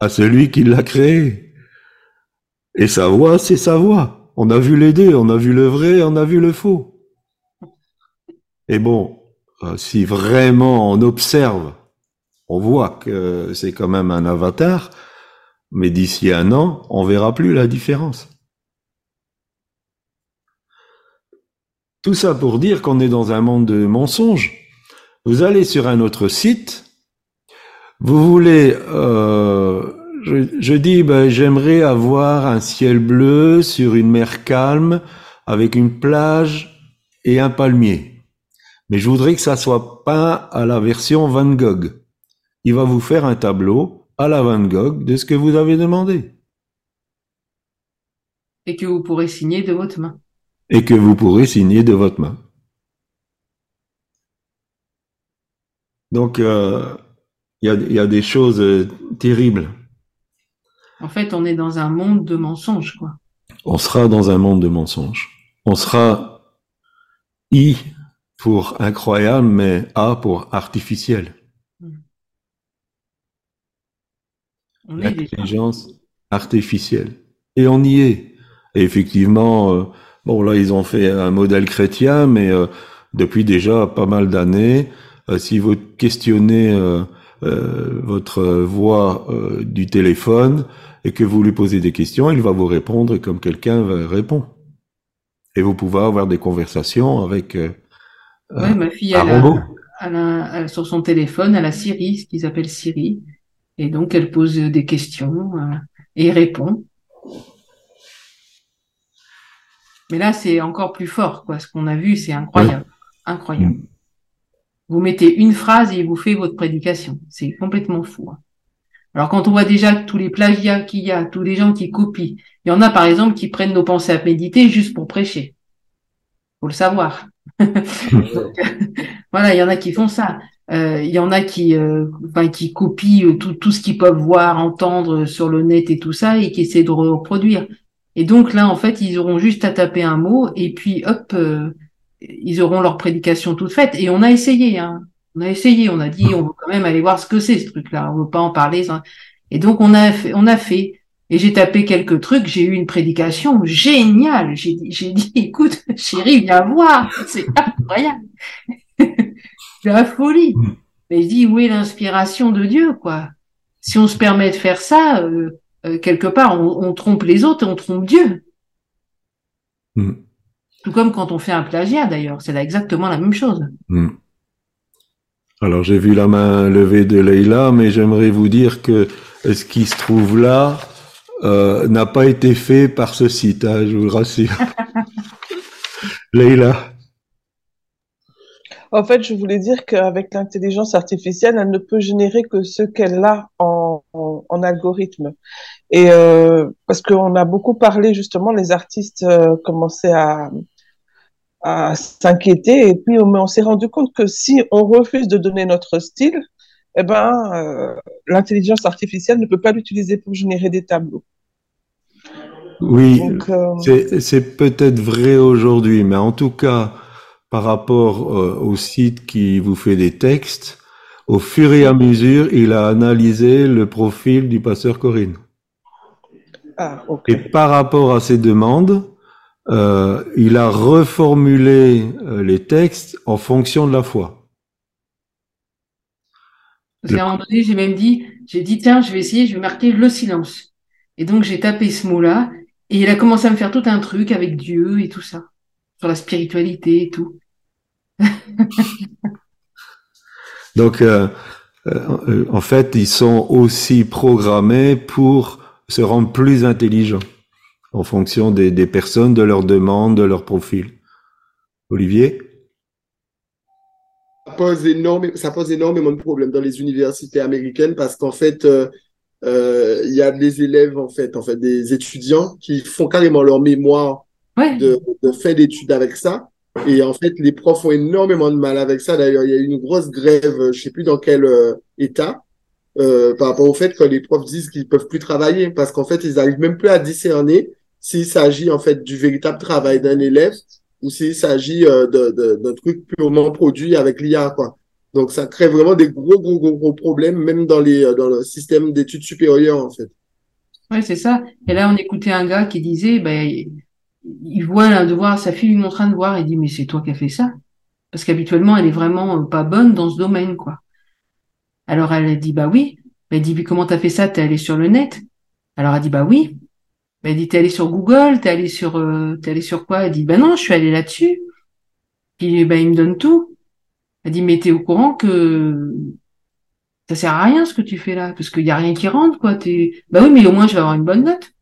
à celui qui l'a créé. Et sa voix, c'est sa voix. On a vu les deux, on a vu le vrai, on a vu le faux. Et bon, euh, si vraiment on observe, on voit que c'est quand même un avatar, mais d'ici un an, on verra plus la différence. Tout ça pour dire qu'on est dans un monde de mensonges. Vous allez sur un autre site, vous voulez, euh, je, je dis, ben, j'aimerais avoir un ciel bleu sur une mer calme avec une plage et un palmier. Mais je voudrais que ça soit peint à la version Van Gogh. Il va vous faire un tableau à la Van Gogh de ce que vous avez demandé Et que vous pourrez signer de votre main. et que vous pourrez signer de votre main. Donc, euh, il y, a, il y a des choses euh, terribles. En fait, on est dans un monde de mensonges, quoi. On sera dans un monde de mensonges. On sera I pour incroyable, mais A pour artificiel. On est déjà. L'intelligence artificielle. Et on y est. Et effectivement, euh, bon là ils ont fait un modèle chrétien, mais euh, depuis déjà pas mal d'années, euh, si vous questionnez euh, euh, votre voix euh, du téléphone et que vous lui posez des questions, il va vous répondre comme quelqu'un répond. Et vous pouvez avoir des conversations avec euh, Ouais, ma fille, un elle a, robot. elle a- elle- sur son téléphone, elle a Siri, ce qu'ils appellent Siri. Et donc, elle pose des questions euh, et répond. Mais là, c'est encore plus fort, quoi. Ce qu'on a vu, c'est incroyable. Incroyable. Vous mettez une phrase et il vous fait votre prédication. C'est complètement fou. hein. Alors, quand on voit déjà tous les plagiats qu'il y a, tous les gens qui copient, il y en a, par exemple, qui prennent nos pensées à méditer juste pour prêcher. Faut le savoir. Voilà, il y en a qui font ça. Euh, il y en a qui, euh, copient euh, tout, ce qu'ils peuvent voir, entendre sur le net et tout ça, et qui essaient de reproduire. Et donc là, en fait, ils auront juste à taper un mot, et puis hop, euh, ils auront leur prédication toute faite. Et on a essayé, hein. On a essayé, on a dit, on veut quand même aller voir ce que c'est ce truc-là. On veut pas en parler. ça. Et donc on a fait, on a fait. Et j'ai tapé quelques trucs, j'ai eu une prédication géniale. J'ai dit, j'ai dit, écoute, chérie, viens voir, c'est incroyable. c'est la folie. Mais je dis, où est l'inspiration de Dieu, quoi? Si on se permet de faire ça, euh, euh, quelque part, on, on trompe les autres et on trompe Dieu. Mm. Tout comme quand on fait un plagiat, d'ailleurs, c'est là exactement la même chose. Hmm. Alors j'ai vu la main levée de Leïla, mais j'aimerais vous dire que ce qui se trouve là euh, n'a pas été fait par ce site, hein, je vous le rassure. Leïla. En fait, je voulais dire qu'avec l'intelligence artificielle, elle ne peut générer que ce qu'elle a en, en, en algorithme. Et euh, parce qu'on a beaucoup parlé justement, les artistes euh, commençaient à, à s'inquiéter et puis on, on s'est rendu compte que si on refuse de donner notre style, eh ben euh, l'intelligence artificielle ne peut pas l'utiliser pour générer des tableaux. Oui, euh, c'est peut-être vrai aujourd'hui, mais en tout cas, par rapport euh, au site qui vous fait des textes, au fur et à mesure, il a analysé le profil du passeur Corinne. ah, ok. Et par rapport à ces demandes, euh, il a reformulé euh, les textes en fonction de la foi. Parce qu'à un moment donné, j'ai même dit, j'ai dit, tiens, je vais essayer, je vais marquer le silence. Et donc, j'ai tapé ce mot-là, et il a commencé à me faire tout un truc avec Dieu et tout ça, sur la spiritualité et tout. Donc, euh, euh, en fait, ils sont aussi programmés pour se rendre plus intelligents en fonction des, des personnes, de leurs demandes, de leur profil. Olivier? Ça pose, énorme, ça pose énormément de problèmes dans les universités américaines parce qu'en fait, euh, euh, il y a des élèves, en fait, en fait, des étudiants qui font carrément leur mémoire Ouais. de, de fin d'études avec ça. Et en fait, les profs ont énormément de mal avec ça. D'ailleurs, il y a eu une grosse grève, je sais plus dans quel euh, état, euh, par rapport au fait que les profs disent qu'ils peuvent plus travailler parce qu'en fait, ils arrivent même plus à discerner s'il s'agit en fait du véritable travail d'un élève ou s'il s'agit euh, de, de, d'un truc purement produit avec l'IA, quoi. Donc, ça crée vraiment des gros, gros, gros, gros problèmes, même dans les, euh, dans le système d'études supérieures, en fait. Ouais, c'est ça. Et là, on écoutait un gars qui disait, ben, il voit un devoir, sa fille lui montre un devoir, et dit, mais c'est toi qui as fait ça. Parce qu'habituellement, elle est vraiment euh, pas bonne dans ce domaine, quoi. Alors, elle a dit, bah oui. Elle dit, puis comment t'as fait ça? T'es allé sur le net? Alors, elle dit, bah oui. Elle dit, t'es allé sur Google? T'es allé sur, euh, t'es allé sur quoi? Elle dit, bah non, je suis allé là-dessus. Puis, ben, il me donne tout. Elle dit, mais t'es au courant que ça sert à rien ce que tu fais là, parce qu'il y a rien qui rentre, quoi. T'es, bah oui, mais au moins je vais avoir une bonne note.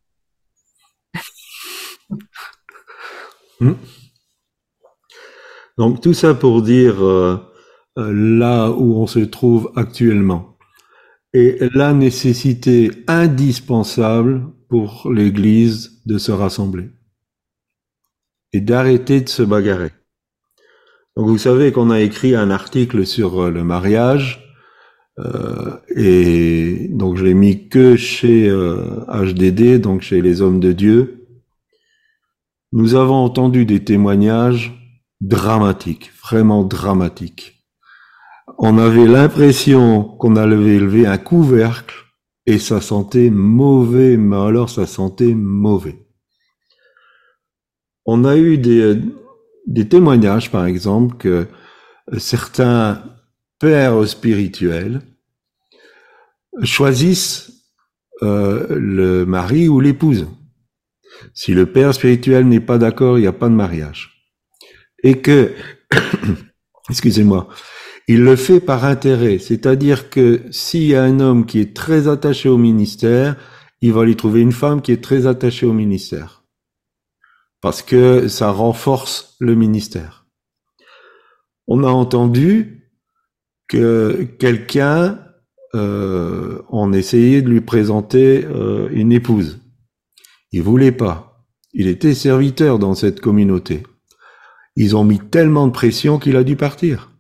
Donc tout ça pour dire euh, euh, là où on se trouve actuellement et la nécessité indispensable pour l'Église de se rassembler et d'arrêter de se bagarrer. Donc vous savez qu'on a écrit un article sur euh, le mariage euh, et donc je l'ai mis que chez euh, HDD, donc chez les hommes de Dieu. Nous avons entendu des témoignages dramatiques, vraiment dramatiques. On avait l'impression qu'on avait élevé un couvercle et ça sentait mauvais, mais alors ça sentait mauvais. On a eu des, des témoignages, par exemple, que certains pères spirituels choisissent euh, le mari ou l'épouse. Si le père spirituel n'est pas d'accord, il n'y a pas de mariage. Et que, excusez-moi, il le fait par intérêt, c'est-à-dire que s'il y a un homme qui est très attaché au ministère, il va lui trouver une femme qui est très attachée au ministère. Parce que ça renforce le ministère. On a entendu que quelqu'un, euh, on essayait de lui présenter euh, une épouse. Il voulait pas. Il était serviteur dans cette communauté. Ils ont mis tellement de pression qu'il a dû partir.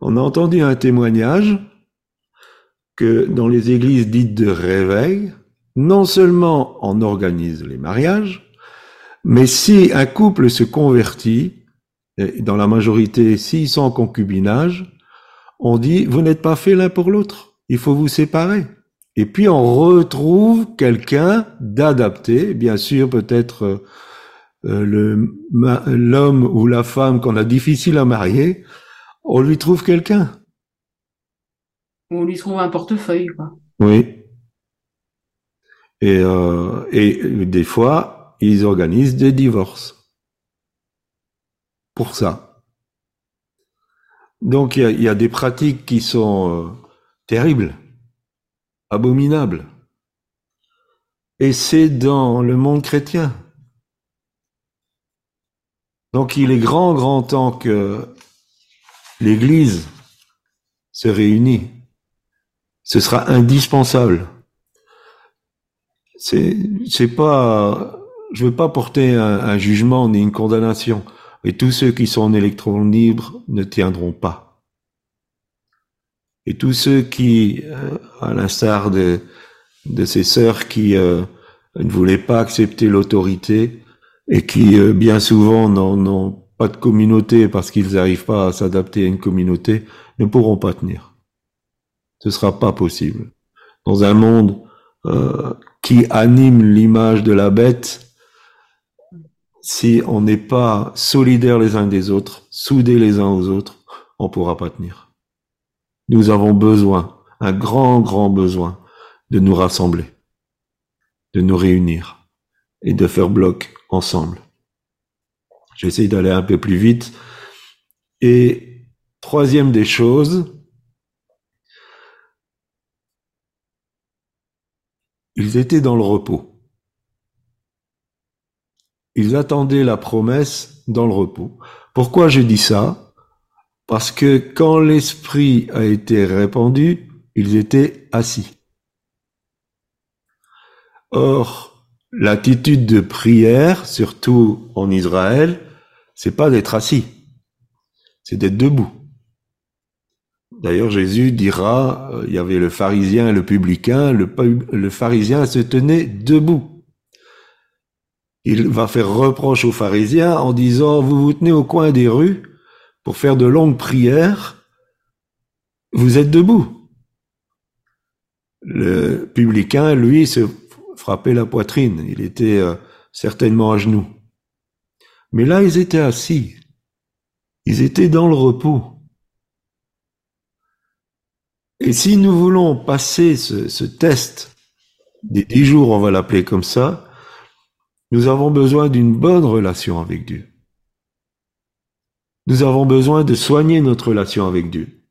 On a entendu un témoignage que dans les églises dites de réveil, non seulement on organise les mariages, mais si un couple se convertit, et dans la majorité, s'ils sont en concubinage, on dit, vous n'êtes pas fait l'un pour l'autre, il faut vous séparer. Et puis on retrouve quelqu'un d'adapté, bien sûr peut-être euh, l'homme ou la femme qu'on a difficile à marier, on lui trouve quelqu'un. On lui trouve un portefeuille, quoi. Oui. Et, euh, et des fois, ils organisent des divorces. Pour ça. Donc il y a, il y a des pratiques qui sont euh, terribles, abominables. Et c'est dans le monde chrétien. Donc il est grand, grand temps que l'Église se réunit. Ce sera indispensable. C'est, c'est pas, je veux pas porter un, jugement ni une condamnation. Et tous ceux qui sont en électron libre ne tiendront pas. Et tous ceux qui, euh, à l'instar de, de ces sœurs qui euh, ne voulaient pas accepter l'autorité et qui euh, bien souvent n'ont pas de communauté parce qu'ils n'arrivent pas à s'adapter à une communauté, ne pourront pas tenir. Ce sera pas possible. Dans un monde euh, qui anime l'image de la bête, si on n'est pas solidaires les uns des autres, soudés les uns aux autres, on pourra pas tenir. Nous avons besoin, un grand, grand besoin, de nous rassembler, de nous réunir et de faire bloc ensemble. J'essaie d'aller un peu plus vite. Et troisième des choses, ils étaient dans le repos. Ils attendaient la promesse dans le repos. Pourquoi je dis ça? Parce que quand l'Esprit a été répandu, ils étaient assis. Or, l'attitude de prière, surtout en Israël, c'est pas d'être assis, c'est d'être debout. D'ailleurs, Jésus dira, euh, il y avait le pharisien et le publicain, le, pharisien se tenait debout. Il va faire reproche aux pharisiens en disant, vous vous tenez au coin des rues pour faire de longues prières, vous êtes debout. Le publicain, lui, se frappait la poitrine, il était euh, certainement à genoux. Mais là, ils étaient assis. Ils étaient dans le repos. Et si nous voulons passer ce, test des dix jours, on va l'appeler comme ça, nous avons besoin d'une bonne relation avec Dieu. Nous avons besoin de soigner notre relation avec Dieu.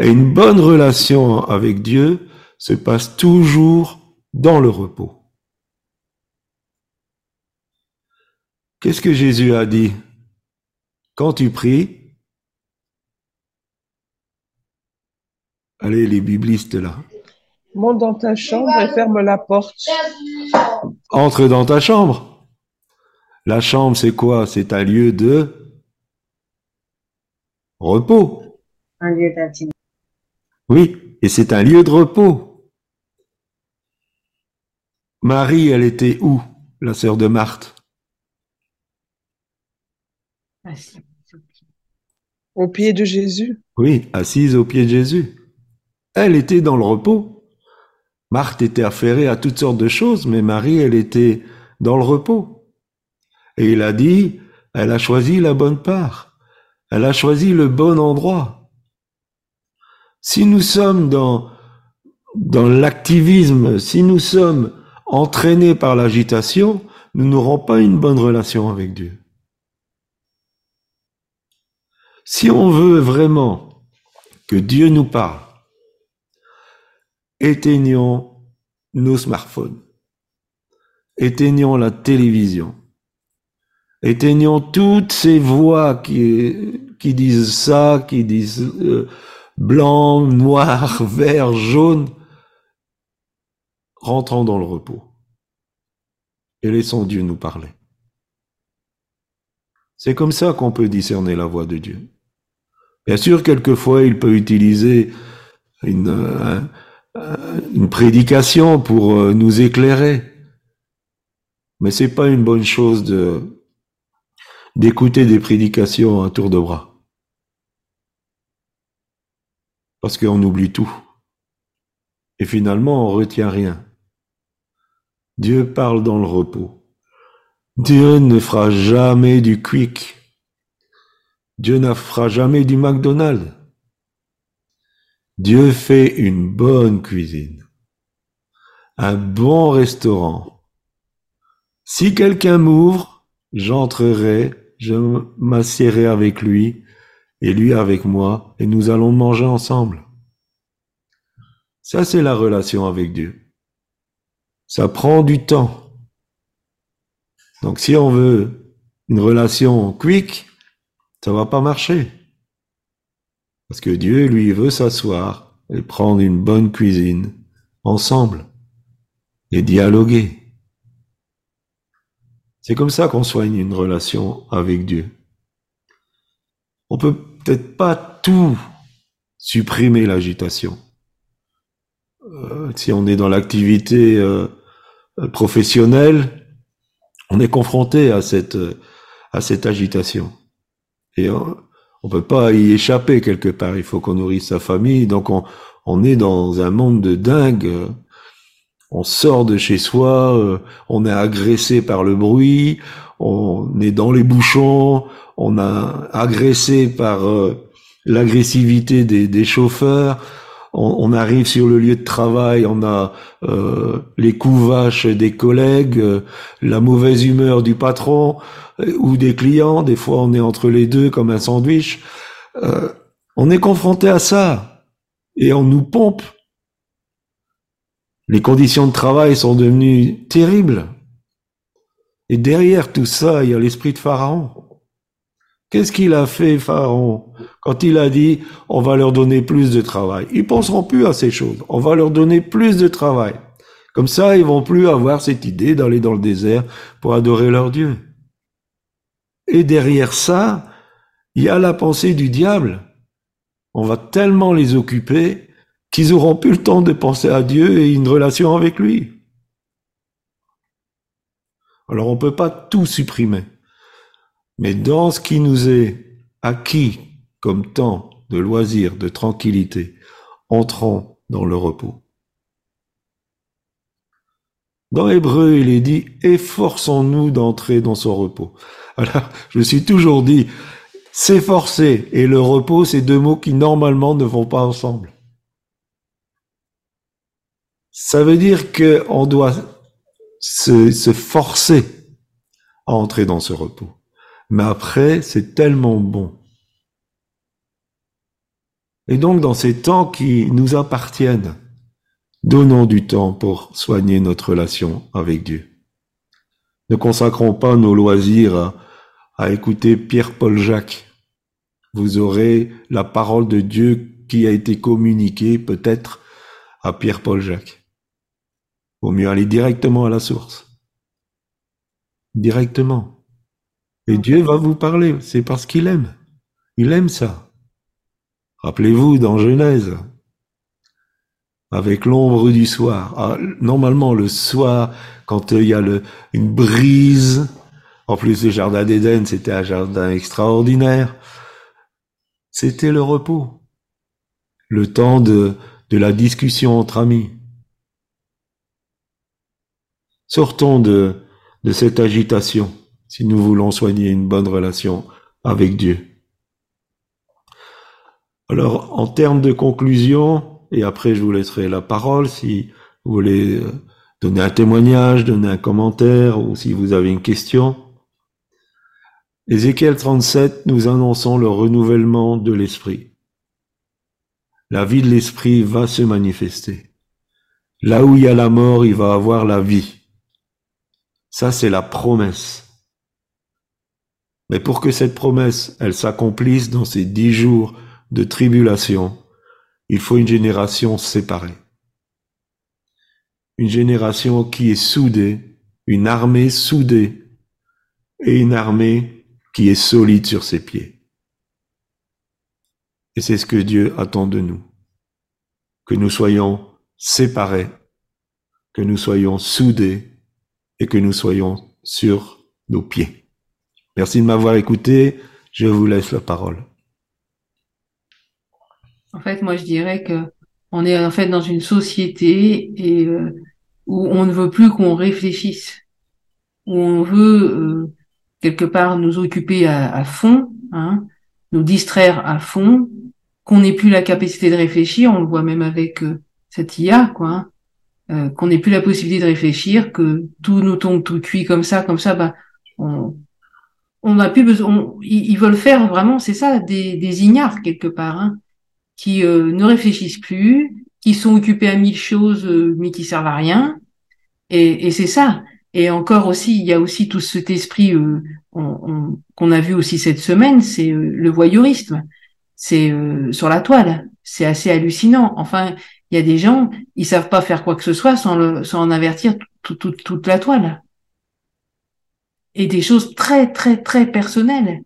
Et une bonne relation avec Dieu se passe toujours dans le repos. Qu'est-ce que Jésus a dit? Quand tu pries, allez les biblistes là. Monte dans ta chambre et ferme la porte. Entre dans ta chambre. La chambre, c'est quoi? C'est un lieu de repos. Un lieu d'intimité. Oui, et c'est un lieu de repos. Marie, elle était où? La sœur de Marthe au pied de Jésus? Oui, assise au pied de Jésus. Elle était dans le repos. Marthe était affairée à toutes sortes de choses, mais Marie, elle était dans le repos. Et il a dit, elle a choisi la bonne part. Elle a choisi le bon endroit. Si nous sommes dans, dans l'activisme, si nous sommes entraînés par l'agitation, nous n'aurons pas une bonne relation avec Dieu. Si on veut vraiment que Dieu nous parle, éteignons nos smartphones, éteignons la télévision, éteignons toutes ces voix qui, disent ça, qui disent euh, blanc, noir, vert, jaune. Rentrons dans le repos et laissons Dieu nous parler. C'est comme ça qu'on peut discerner la voix de Dieu. Bien sûr, quelquefois, il peut utiliser une, euh, prédication pour euh, nous éclairer. Mais c'est pas une bonne chose de d'écouter des prédications à tour de bras. Parce qu'on oublie tout. Et finalement, on retient rien. Dieu parle dans le repos. Dieu ne fera jamais du quick. Dieu ne fera jamais du McDonald's. Dieu fait une bonne cuisine, un bon restaurant. Si quelqu'un m'ouvre, j'entrerai, je m'assierai avec lui et lui avec moi et nous allons manger ensemble. Ça, c'est la relation avec Dieu. Ça prend du temps. Donc si on veut une relation quick, ça va pas marcher. Parce que Dieu, lui, veut s'asseoir et prendre une bonne cuisine ensemble et dialoguer. C'est comme ça qu'on soigne une relation avec Dieu. On peut peut-être pas tout supprimer l'agitation. Euh, si on est dans l'activité euh, professionnelle, on est confronté à cette, à cette agitation. Et on, on peut pas y échapper quelque part. Il faut qu'on nourrisse sa famille. Donc on, on est dans un monde de dingue. On sort de chez soi, euh, on est agressé par le bruit, on est dans les bouchons, on a agressé par euh, l'agressivité des, des, chauffeurs. On, arrive sur le lieu de travail, on a euh, les coups vaches des collègues, la mauvaise humeur du patron, ou des clients. Des fois, on est entre les deux comme un sandwich. Euh, On est confronté à ça et on nous pompe. Les conditions de travail sont devenues terribles. Et derrière tout ça, il y a l'esprit de Pharaon. Qu'est-ce qu'il a fait, Pharaon, quand il a dit on va leur donner plus de travail Ils penseront plus à ces choses. On va leur donner plus de travail. Comme ça, ils vont plus avoir cette idée d'aller dans le désert pour adorer leur Dieu. Et derrière ça, il y a la pensée du diable. On va tellement les occuper qu'ils auront plus le temps de penser à Dieu et une relation avec lui. Alors on ne peut pas tout supprimer. Mais dans ce qui nous est acquis comme temps de loisir, de tranquillité, entrons dans le repos. Dans Hébreu, il est dit, efforçons-nous d'entrer dans son repos. Alors, je me suis toujours dit, s'efforcer et le repos, c'est deux mots qui normalement ne vont pas ensemble. Ça veut dire qu'on doit se, se forcer à entrer dans ce repos. Mais après, c'est tellement bon. Et donc, dans ces temps qui nous appartiennent, donnons du temps pour soigner notre relation avec Dieu. Ne consacrons pas nos loisirs à, écouter Pierre-Paul Jacques. Vous aurez la parole de Dieu qui a été communiquée peut-être à Pierre-Paul Jacques. Vaut mieux aller directement à la source. Directement. Et Dieu va vous parler, c'est parce qu'il aime. Il aime ça. Rappelez-vous dans Genèse, avec l'ombre du soir. Ah, normalement, le soir, quand il y a une brise, en plus le jardin d'Éden, c'était un jardin extraordinaire, c'était le repos, le temps de, la discussion entre amis. Sortons de cette agitation si nous voulons soigner une bonne relation avec Dieu. Alors, en termes de conclusion, et après je vous laisserai la parole si vous voulez euh, donner un témoignage, donner un commentaire ou si vous avez une question. Ézéchiel 37, nous annonçons le renouvellement de l'esprit. La vie de l'esprit va se manifester. Là où il y a la mort, il va avoir la vie. Ça, c'est la promesse. Mais pour que cette promesse, elle s'accomplisse dans ces dix jours de tribulation, il faut une génération séparée. Une génération qui est soudée, une armée soudée et une armée qui est solide sur ses pieds. Et c'est ce que Dieu attend de nous. Que nous soyons séparés, que nous soyons soudés et que nous soyons sur nos pieds. Merci de m'avoir écouté. Je vous laisse la parole. En fait, moi, je dirais que on est en fait dans une société et euh, où on ne veut plus qu'on réfléchisse, où on veut euh, quelque part nous occuper à, fond, hein, nous distraire à fond, qu'on n'ait plus la capacité de réfléchir. On le voit même avec euh, cette IA, quoi. Hein, qu'on n'ait plus la possibilité de réfléchir, que tout nous tombe tout cuit comme ça, comme ça, bah, on, on n'a plus besoin. ils, veulent faire vraiment, c'est ça, des, des ignares quelque part, hein, qui euh, ne réfléchissent plus, qui sont occupés à mille choses euh, mais qui servent à rien. Et, et c'est ça. Et encore aussi, il y a aussi tout cet esprit euh, qu'on a vu aussi cette semaine, c'est le voyeurisme. C'est sur la toile. C'est assez hallucinant. Enfin, il y a des gens, ils savent pas faire quoi que ce soit sans, le, sans en avertir toute la toile et des choses très, très, très personnelles.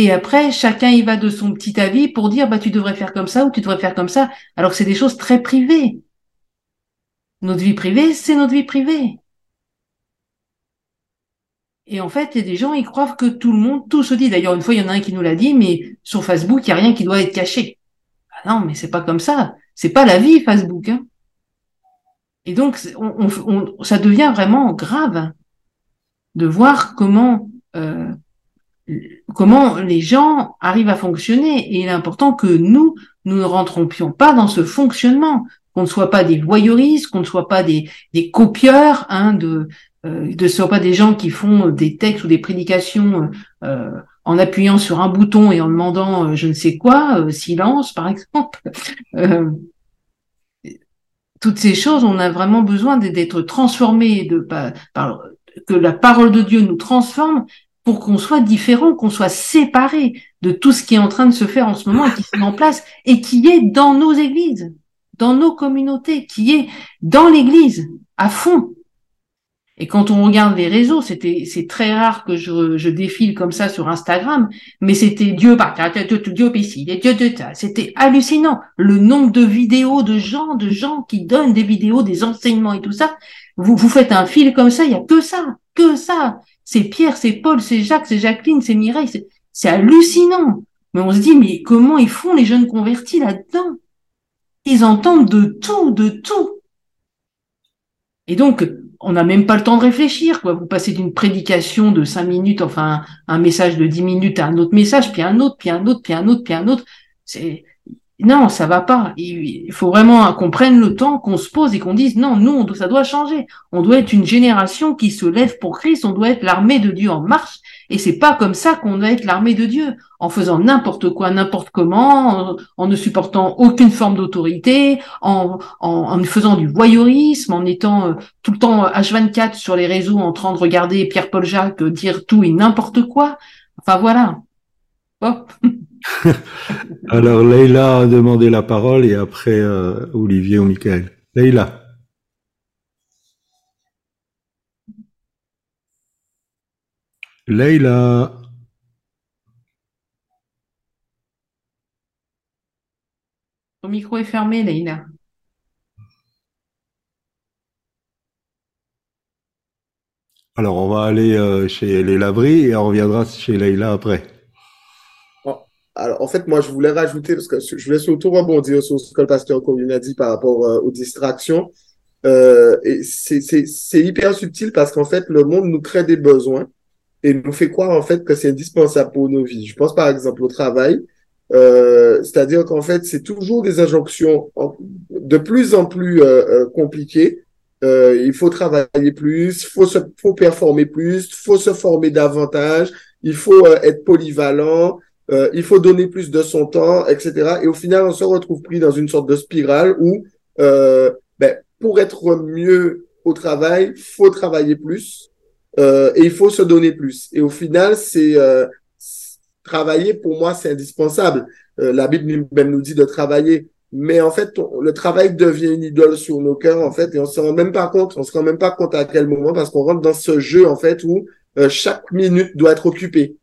Et après, chacun y va de son petit avis pour dire, bah, tu devrais faire comme ça ou tu devrais faire comme ça, alors que c'est des choses très privées. Notre vie privée, c'est notre vie privée. Et en fait, il y a des gens, ils croient que tout le monde, tout se dit. D'ailleurs, une fois, il y en a un qui nous l'a dit, mais sur Facebook, il n'y a rien qui doit être caché. Ah non, mais c'est pas comme ça. C'est pas la vie, Facebook. Hein. Et donc, on, ça devient vraiment grave de voir comment euh, comment les gens arrivent à fonctionner. Et il est important que nous, nous ne rentrons pas dans ce fonctionnement, qu'on ne soit pas des voyeuristes, qu'on ne soit pas des, des copieurs, hein, de euh, ne soit pas des gens qui font des textes ou des prédications euh, en appuyant sur un bouton et en demandant euh, je ne sais quoi, euh, silence par exemple. Euh, toutes ces choses, on a vraiment besoin d'être transformés, de, par, que la parole de Dieu nous transforme pour qu'on soit différent, qu'on soit séparé de tout ce qui est en train de se faire en ce moment et qui se met en place et qui est dans nos églises, dans nos communautés, qui est dans l'église, à fond. Et quand on regarde les réseaux, c'était c'est très rare que je, je défile comme ça sur Instagram, mais c'était Dieu par Dieu ici, Dieu de C'était hallucinant le nombre de vidéos de gens, de gens qui donnent des vidéos, des enseignements et tout ça. Vous vous faites un fil comme ça, il y a que ça, que ça. C'est Pierre, c'est Paul, c'est Jacques, c'est Jacqueline, c'est Mireille, c'est hallucinant. Mais on se dit mais comment ils font les jeunes convertis là-dedans? Ils entendent de tout, de tout. Et donc, on n'a même pas le temps de réfléchir, quoi. Vous passez d'une prédication de cinq minutes, enfin, un message de dix minutes à un autre message, puis un autre, puis un autre, puis un autre, puis un autre. C'est, non, ça va pas. Il faut vraiment qu'on prenne le temps, qu'on se pose et qu'on dise non, nous, ça doit changer. On doit être une génération qui se lève pour Christ. On doit être l'armée de Dieu en marche. Et c'est pas comme ça qu'on doit être l'armée de Dieu, en faisant n'importe quoi, n'importe comment, en, ne supportant aucune forme d'autorité, en, faisant du voyeurisme, en étant euh, tout le temps H24 sur les réseaux, en train de regarder Pierre-Paul Jacques dire tout et n'importe quoi. Enfin voilà. Alors, Leïla a demandé la parole et après euh, Olivier ou Michael. Leïla. Leïla. Ton micro est fermé, Leïla. Alors, on va aller euh, chez les Labris et on reviendra chez Leïla après. Alors, en fait, moi, je voulais rajouter, parce que je voulais surtout rebondir sur ce que le pasteur Corinne a dit par rapport euh, aux distractions. Euh, c'est hyper subtil parce qu'en fait, le monde nous crée des besoins et nous fait croire en fait que c'est indispensable pour nos vies. Je pense par exemple au travail, euh, c'est-à-dire qu'en fait, c'est toujours des injonctions de plus en plus euh, euh compliquées. Il faut travailler plus, faut se, faut performer plus, faut se former davantage, il faut être polyvalent, euh, il faut donner plus de son temps, etc. Et au final, on se retrouve pris dans une sorte de spirale où, euh, ben, pour être mieux au travail, faut travailler plus euh, et il faut se donner plus. Et au final, c'est euh, travailler pour moi, c'est indispensable. Euh, la Bible même nous dit de travailler, mais en fait, le travail devient une idole sur nos cœurs en fait, et on se rend même pas compte. On se rend même pas compte à quel moment parce qu'on rentre dans ce jeu en fait où chaque minute doit être occupée.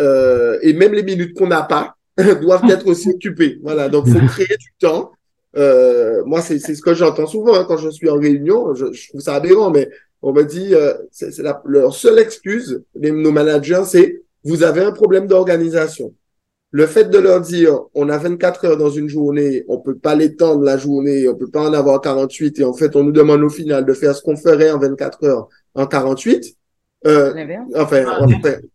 Euh, et même les minutes qu'on n'a pas doivent être aussi occupées. Voilà, donc faut créer du temps. Euh, moi, c'est ce que j'entends souvent hein, quand je suis en réunion. Je, je, trouve ça aberrant, mais on me dit, euh, c'est leur seule excuse, les, nos managers, c'est vous avez un problème d'organisation. Le fait de leur dire, on a 24 heures dans une journée, on peut pas l'étendre la journée, on peut pas en avoir 48, et en fait, on nous demande au final de faire ce qu'on ferait en 24 heures en 48, euh, enfin, ah,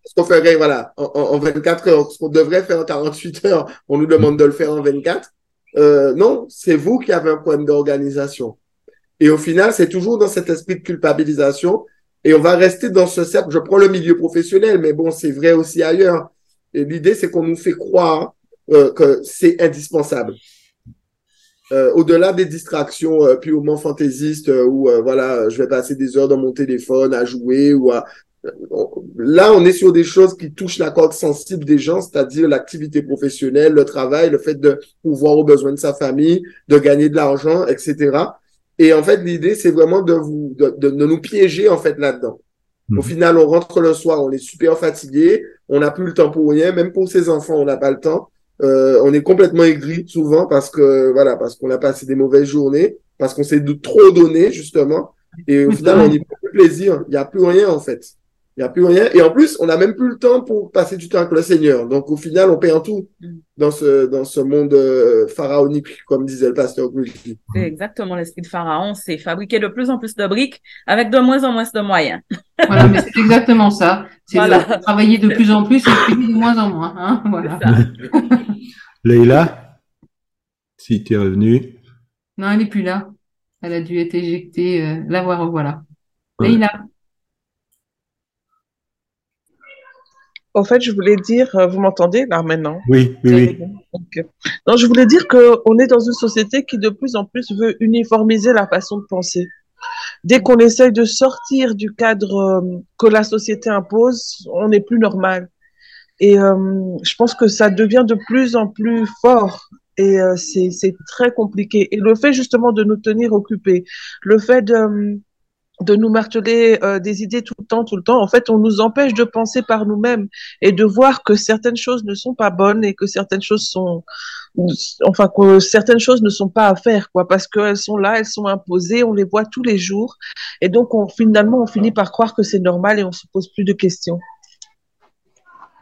ce qu'on ferait, voilà, en, en, 24 heures, ce qu'on devrait faire en 48 heures, on nous demande de le faire en 24. Euh, non, c'est vous qui avez un problème d'organisation. Et au final, c'est toujours dans cet esprit de culpabilisation. Et on va rester dans ce cercle. Je prends le milieu professionnel, mais bon, c'est vrai aussi ailleurs. Et l'idée, c'est qu'on nous fait croire euh, que c'est indispensable. Euh, au-delà des distractions euh, purement fantaisistes euh, où euh, voilà, je vais passer des heures dans mon téléphone à jouer ou à là, on est sur des choses qui touchent la corde sensible des gens, c'est-à-dire l'activité professionnelle, le travail, le fait de pouvoir aux besoins de sa famille, de gagner de l'argent, etc. Et en fait, l'idée, c'est vraiment de vous, de, de, nous piéger en fait là-dedans. Au mmh. final, on rentre le soir, on est super fatigué, on n'a plus le temps pour rien, même pour ses enfants, on n'a pas le temps. Euh, on est complètement aigri souvent parce que voilà, parce qu'on a passé des mauvaises journées, parce qu'on s'est trop donné justement, et au final on n'y prend plus plaisir. Il n'y a plus rien en fait. Il n'y a plus rien. Et en plus, on n'a même plus le temps pour passer du temps avec le Seigneur. Donc au final, on perd tout dans ce dans ce monde euh, pharaonique, comme disait le pasteur C'est exactement l'esprit de Pharaon, c'est fabriquer de plus en plus de briques avec de moins en moins de moyens. Voilà, mais c'est exactement ça. C'est travailler de plus en plus et de moins en moins. Hein voilà. Leïla, si tu es revenue. Non, elle n'est plus là. Elle a dû être éjectée. Euh, la voir, voilà. Ouais. Leïla. En fait, je voulais dire, euh, vous m'entendez là maintenant? Oui, oui, oui. Non, je voulais dire qu'on est dans une société qui de plus en plus veut uniformiser la façon de penser. Dès qu'on essaye de sortir du cadre euh, que la société impose, on n'est plus normal. Et euh, je pense que ça devient de plus en plus fort et euh, c'est très compliqué. Et le fait justement de nous tenir occupés, le fait de, de nous marteler euh, des idées tout le temps, tout le temps, en fait, on nous empêche de penser par nous-mêmes et de voir que certaines choses ne sont pas bonnes et que certaines choses sont, enfin, que certaines choses ne sont pas à faire, quoi, parce qu'elles sont là, elles sont imposées, on les voit tous les jours. Et donc, on, finalement, on finit par croire que c'est normal et on se pose plus de questions.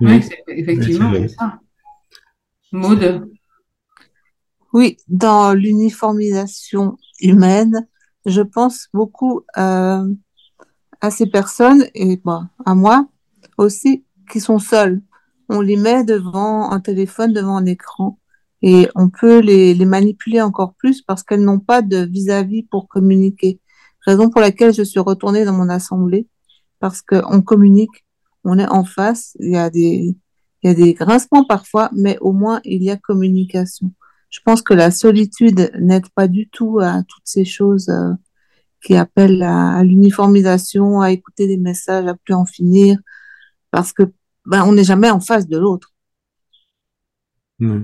Oui, effectivement, Oui, c'est c'est ça. Maud, Oui, dans l'uniformisation humaine, je pense beaucoup euh, à ces personnes et bon, à moi aussi qui sont seules. On les met devant un téléphone, devant un écran et on peut les, les manipuler encore plus parce qu'elles n'ont pas de vis-à-vis pour communiquer. Raison pour laquelle je suis retournée dans mon assemblée parce qu'on communique, on est en face, il y a des, il y a des grincements parfois, mais au moins il y a communication je pense que la solitude n'aide pas du tout à toutes ces choses euh, qui appellent à, à l'uniformisation, à écouter des messages, à plus en finir, parce que ben, on n'est jamais en face de l'autre. Oui,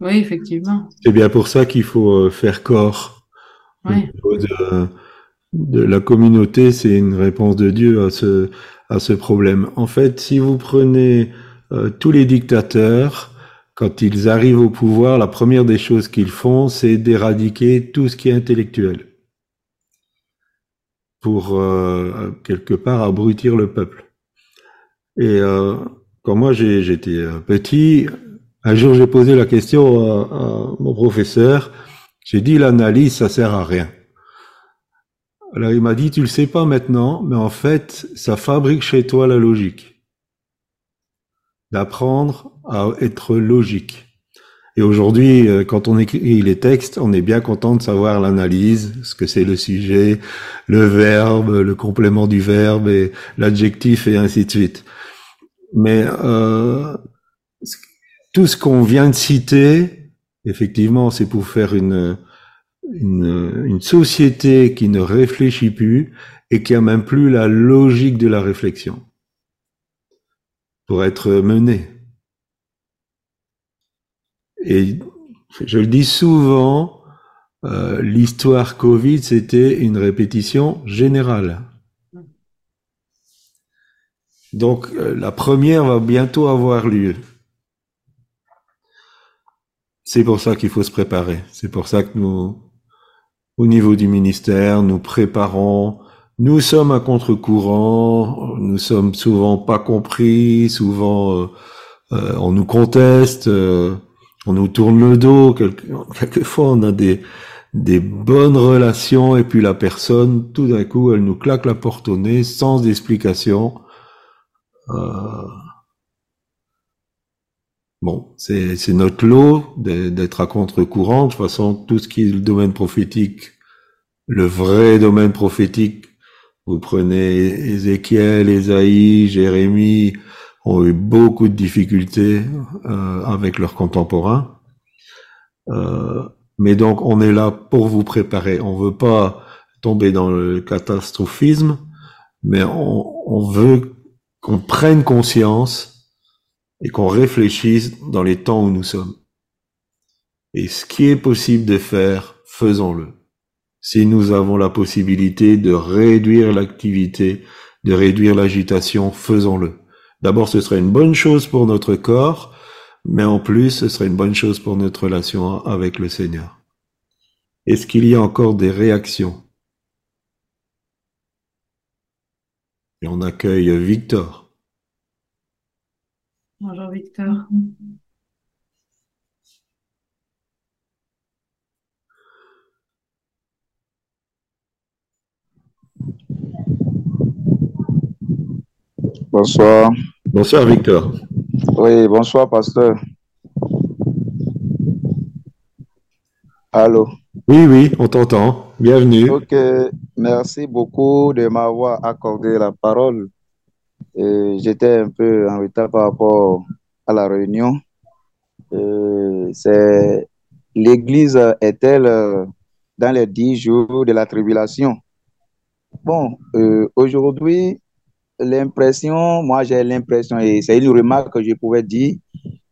effectivement. C'est bien pour ça qu'il faut euh, faire corps. De la communauté, c'est une réponse de Dieu à ce, à ce problème. En fait, si vous prenez euh, tous les dictateurs, quand ils arrivent au pouvoir, la première des choses qu'ils font, c'est d'éradiquer tout ce qui est intellectuel pour euh, quelque part abrutir le peuple. Et euh, quand moi j'étais euh, petit, un jour j'ai posé la question à mon professeur, j'ai dit l'analyse ça sert à rien. Alors il m'a dit tu le sais pas maintenant, mais en fait ça fabrique chez toi la logique. D'apprendre à être logique. Et aujourd'hui, euh, quand on écrit les textes, on est bien content de savoir l'analyse, ce que c'est le sujet, le verbe, le complément du verbe et l'adjectif et ainsi de suite. Mais euh, tout ce qu'on vient de citer, effectivement, c'est pour faire une, une, société qui ne réfléchit plus et qui a même plus la logique de la réflexion pour être menée. Et je le dis souvent, euh, l'histoire Covid, c'était une répétition générale. Donc euh, la première va bientôt avoir lieu. C'est pour ça qu'il faut se préparer. C'est pour ça que nous, au niveau du ministère, nous préparons. Nous sommes à contre-courant. Nous sommes souvent pas compris. Souvent, euh, euh, on nous conteste. euh, on nous tourne le dos. Quelque- quelquefois, on a des des bonnes relations et puis la personne, tout d'un coup, elle nous claque la porte au nez sans explication. Euh, Bon, c'est notre lot d'être à contre-courant. De toute façon, tout ce qui est le domaine prophétique, le vrai domaine prophétique, vous prenez Ézéchiel, Ésaïe, Jérémie, ont eu beaucoup de difficultés euh, avec leurs contemporains. Euh, mais donc, on est là pour vous préparer. On veut pas tomber dans le catastrophisme, mais on veut qu'on prenne conscience et qu'on réfléchisse dans les temps où nous sommes. Et ce qui est possible de faire, faisons-le. Si nous avons la possibilité de réduire l'activité, de réduire l'agitation, faisons-le. D'abord, ce serait une bonne chose pour notre corps, mais en plus, ce serait une bonne chose pour notre relation avec le Seigneur. Est-ce qu'il y a encore des réactions? Et on accueille Victor. Bonjour Victor. Bonsoir. Bonsoir Victor. Oui, bonsoir, pasteur. Allô? Oui, oui, on t'entend. Bienvenue. Ok, merci beaucoup de m'avoir accordé la parole. Euh, J'étais un peu en retard par rapport à la réunion. Euh, c'est l'Église est-elle euh, dans les dix jours de la tribulation? Bon, aujourd'hui, l'impression, moi j'ai l'impression, et c'est une remarque que je pouvais dire,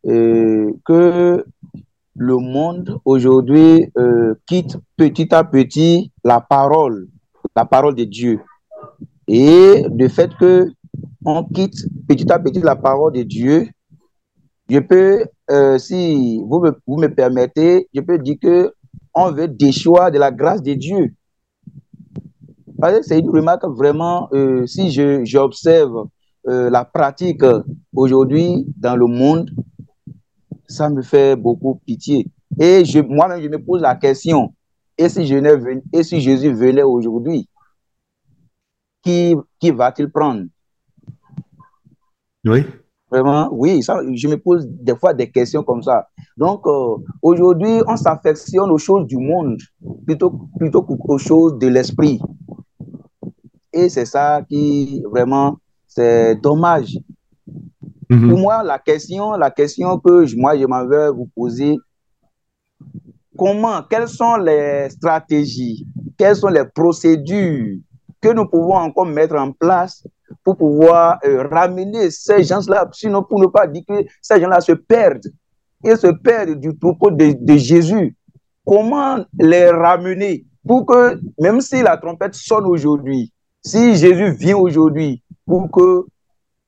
que le monde aujourd'hui quitte petit à petit la parole, la parole de Dieu. Et le fait que on quitte petit à petit la parole de Dieu, je peux, euh, si vous me, vous me permettez, je peux dire que on veut déchoir de la grâce de Dieu. C'est une remarque vraiment, euh, si j'observe euh, la pratique aujourd'hui dans le monde, ça me fait beaucoup pitié. Et moi-même, je me pose la question, et si, je et si Jésus venait aujourd'hui, qui, qui va-t-il prendre? Oui. Vraiment, oui, ça, je me pose des fois des questions comme ça. Donc, euh, aujourd'hui, on s'affectionne aux choses du monde plutôt, plutôt qu'aux choses de l'esprit. Et c'est ça qui, vraiment, c'est dommage. Mhm. Pour moi, la question, la question que je- moi, je m'en vais vous poser, comment, quelles sont les stratégies, quelles sont les procédures que nous pouvons encore mettre en place pour pouvoir euh, ramener ces gens-là, sinon pour ne pas dire que ces gens-là se perdent et se perdent du troupeau de, de Jésus. Comment les ramener pour que, même si la trompette sonne aujourd'hui, si Jésus vient aujourd'hui, pour que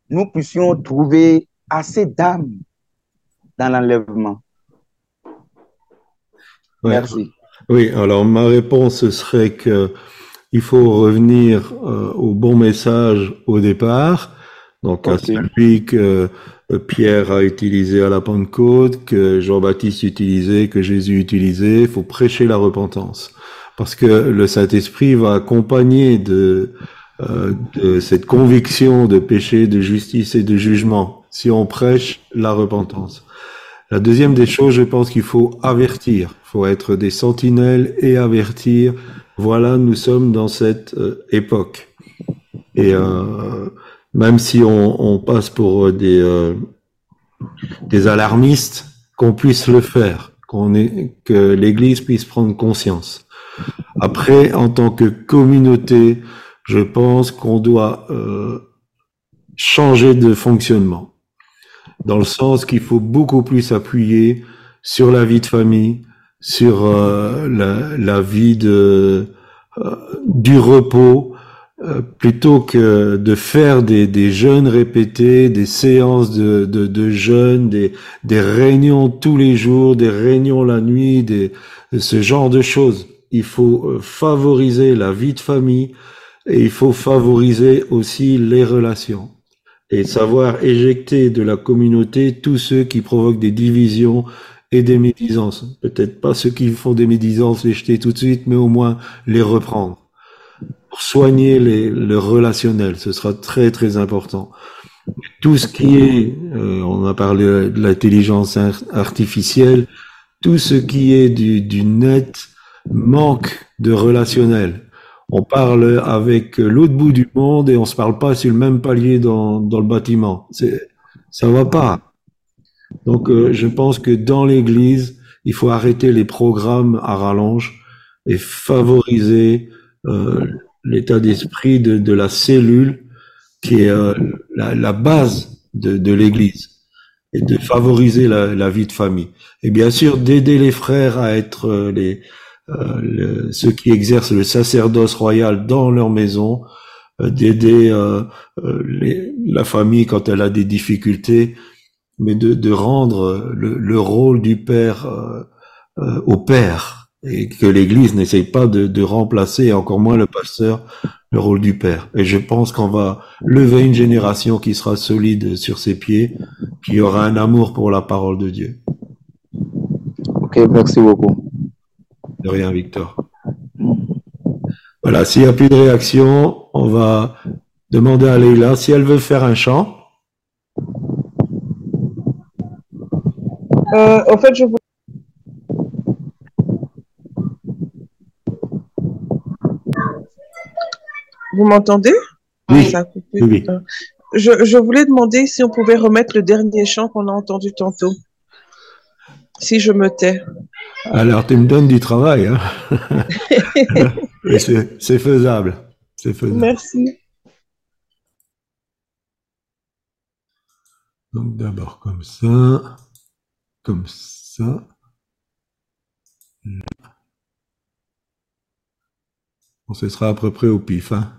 nous puissions trouver assez d'âmes dans l'enlèvement? Ouais. Merci. Oui, alors ma réponse serait que il faut revenir euh, au bon message au départ, donc à Ok. celui que euh, Pierre a utilisé à la Pentecôte, que Jean-Baptiste utilisait, que Jésus utilisait. Il faut prêcher la repentance, parce que le Saint-Esprit va accompagner de, euh, de cette conviction de péché, de justice et de jugement si on prêche la repentance. La deuxième des choses, je pense qu'il faut avertir. Il faut être des sentinelles et avertir. Voilà, nous sommes dans cette euh, époque. Et euh, même si on, passe pour euh, des, alarmistes, qu'on puisse le faire, que l'Église puisse prendre conscience. Après, en tant que communauté, je pense qu'on doit changer de fonctionnement dans le sens qu'il faut beaucoup plus appuyer sur la vie de famille, sur euh, la, la vie de euh, du repos, euh, plutôt que de faire des, des jeûnes répétés, des séances de, de, de des, des réunions tous les jours, des réunions la nuit, des, ce genre de choses. Il faut euh, favoriser la vie de famille et il faut favoriser aussi les relations et savoir éjecter de la communauté tous ceux qui provoquent des divisions et des médisances. Peut-être pas ceux qui font des médisances, les jeter tout de suite, mais au moins les reprendre. Pour soigner les, le relationnel, ce sera très très important. Tout ce qui est, euh, on a parlé de l'intelligence ar- artificielle, tout ce qui est du, du net manque de relationnel. On parle avec l'autre bout du monde et on se parle pas sur le même palier dans, dans le bâtiment. Ça va pas. Donc, euh, je pense que dans l'église, il faut arrêter les programmes à rallonge et favoriser euh, l'état d'esprit de, de la cellule qui est euh, la, la base de, de l'église et de favoriser la, la vie de famille. Et bien sûr, d'aider les frères à être euh, les, euh, ceux qui exercent le sacerdoce royal dans leur maison, euh, d'aider la famille quand elle a des difficultés, mais de, de rendre le, le rôle du père euh, euh, au père et que l'Église n'essaye pas de, de remplacer, et encore moins le pasteur, le rôle du père. Et je pense qu'on va lever une génération qui sera solide sur ses pieds, qui aura un amour pour la parole de Dieu. Ok, merci beaucoup. De rien, Victor. Voilà, s'il n'y a plus de réaction, on va demander à Leïla si elle veut faire un chant. Euh, en fait, je voulais Vous m'entendez? Oui. Ça a coupé. Oui. Euh, je, je voulais demander si on pouvait remettre le dernier chant qu'on a entendu tantôt. Si je me tais. Alors, tu me donnes du travail, hein faisable. C'est faisable. Merci. Donc d'abord comme ça, comme ça. Bon, ce sera à peu près au pif. Hein.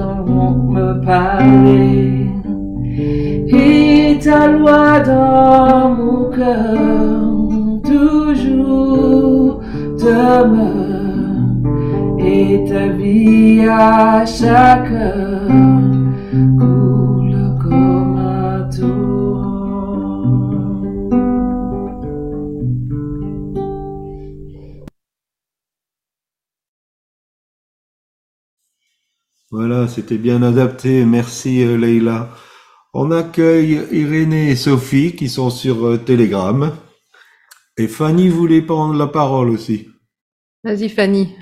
Me parler. Et ta loi dans mon cœur, toujours demeure et ta vie à chaque heure Voilà, c'était bien adapté. Merci euh, Leïla. On accueille Irénée et Sophie qui sont sur euh, Telegram. Et Fanny voulait prendre la parole aussi. Vas-y, Fanny.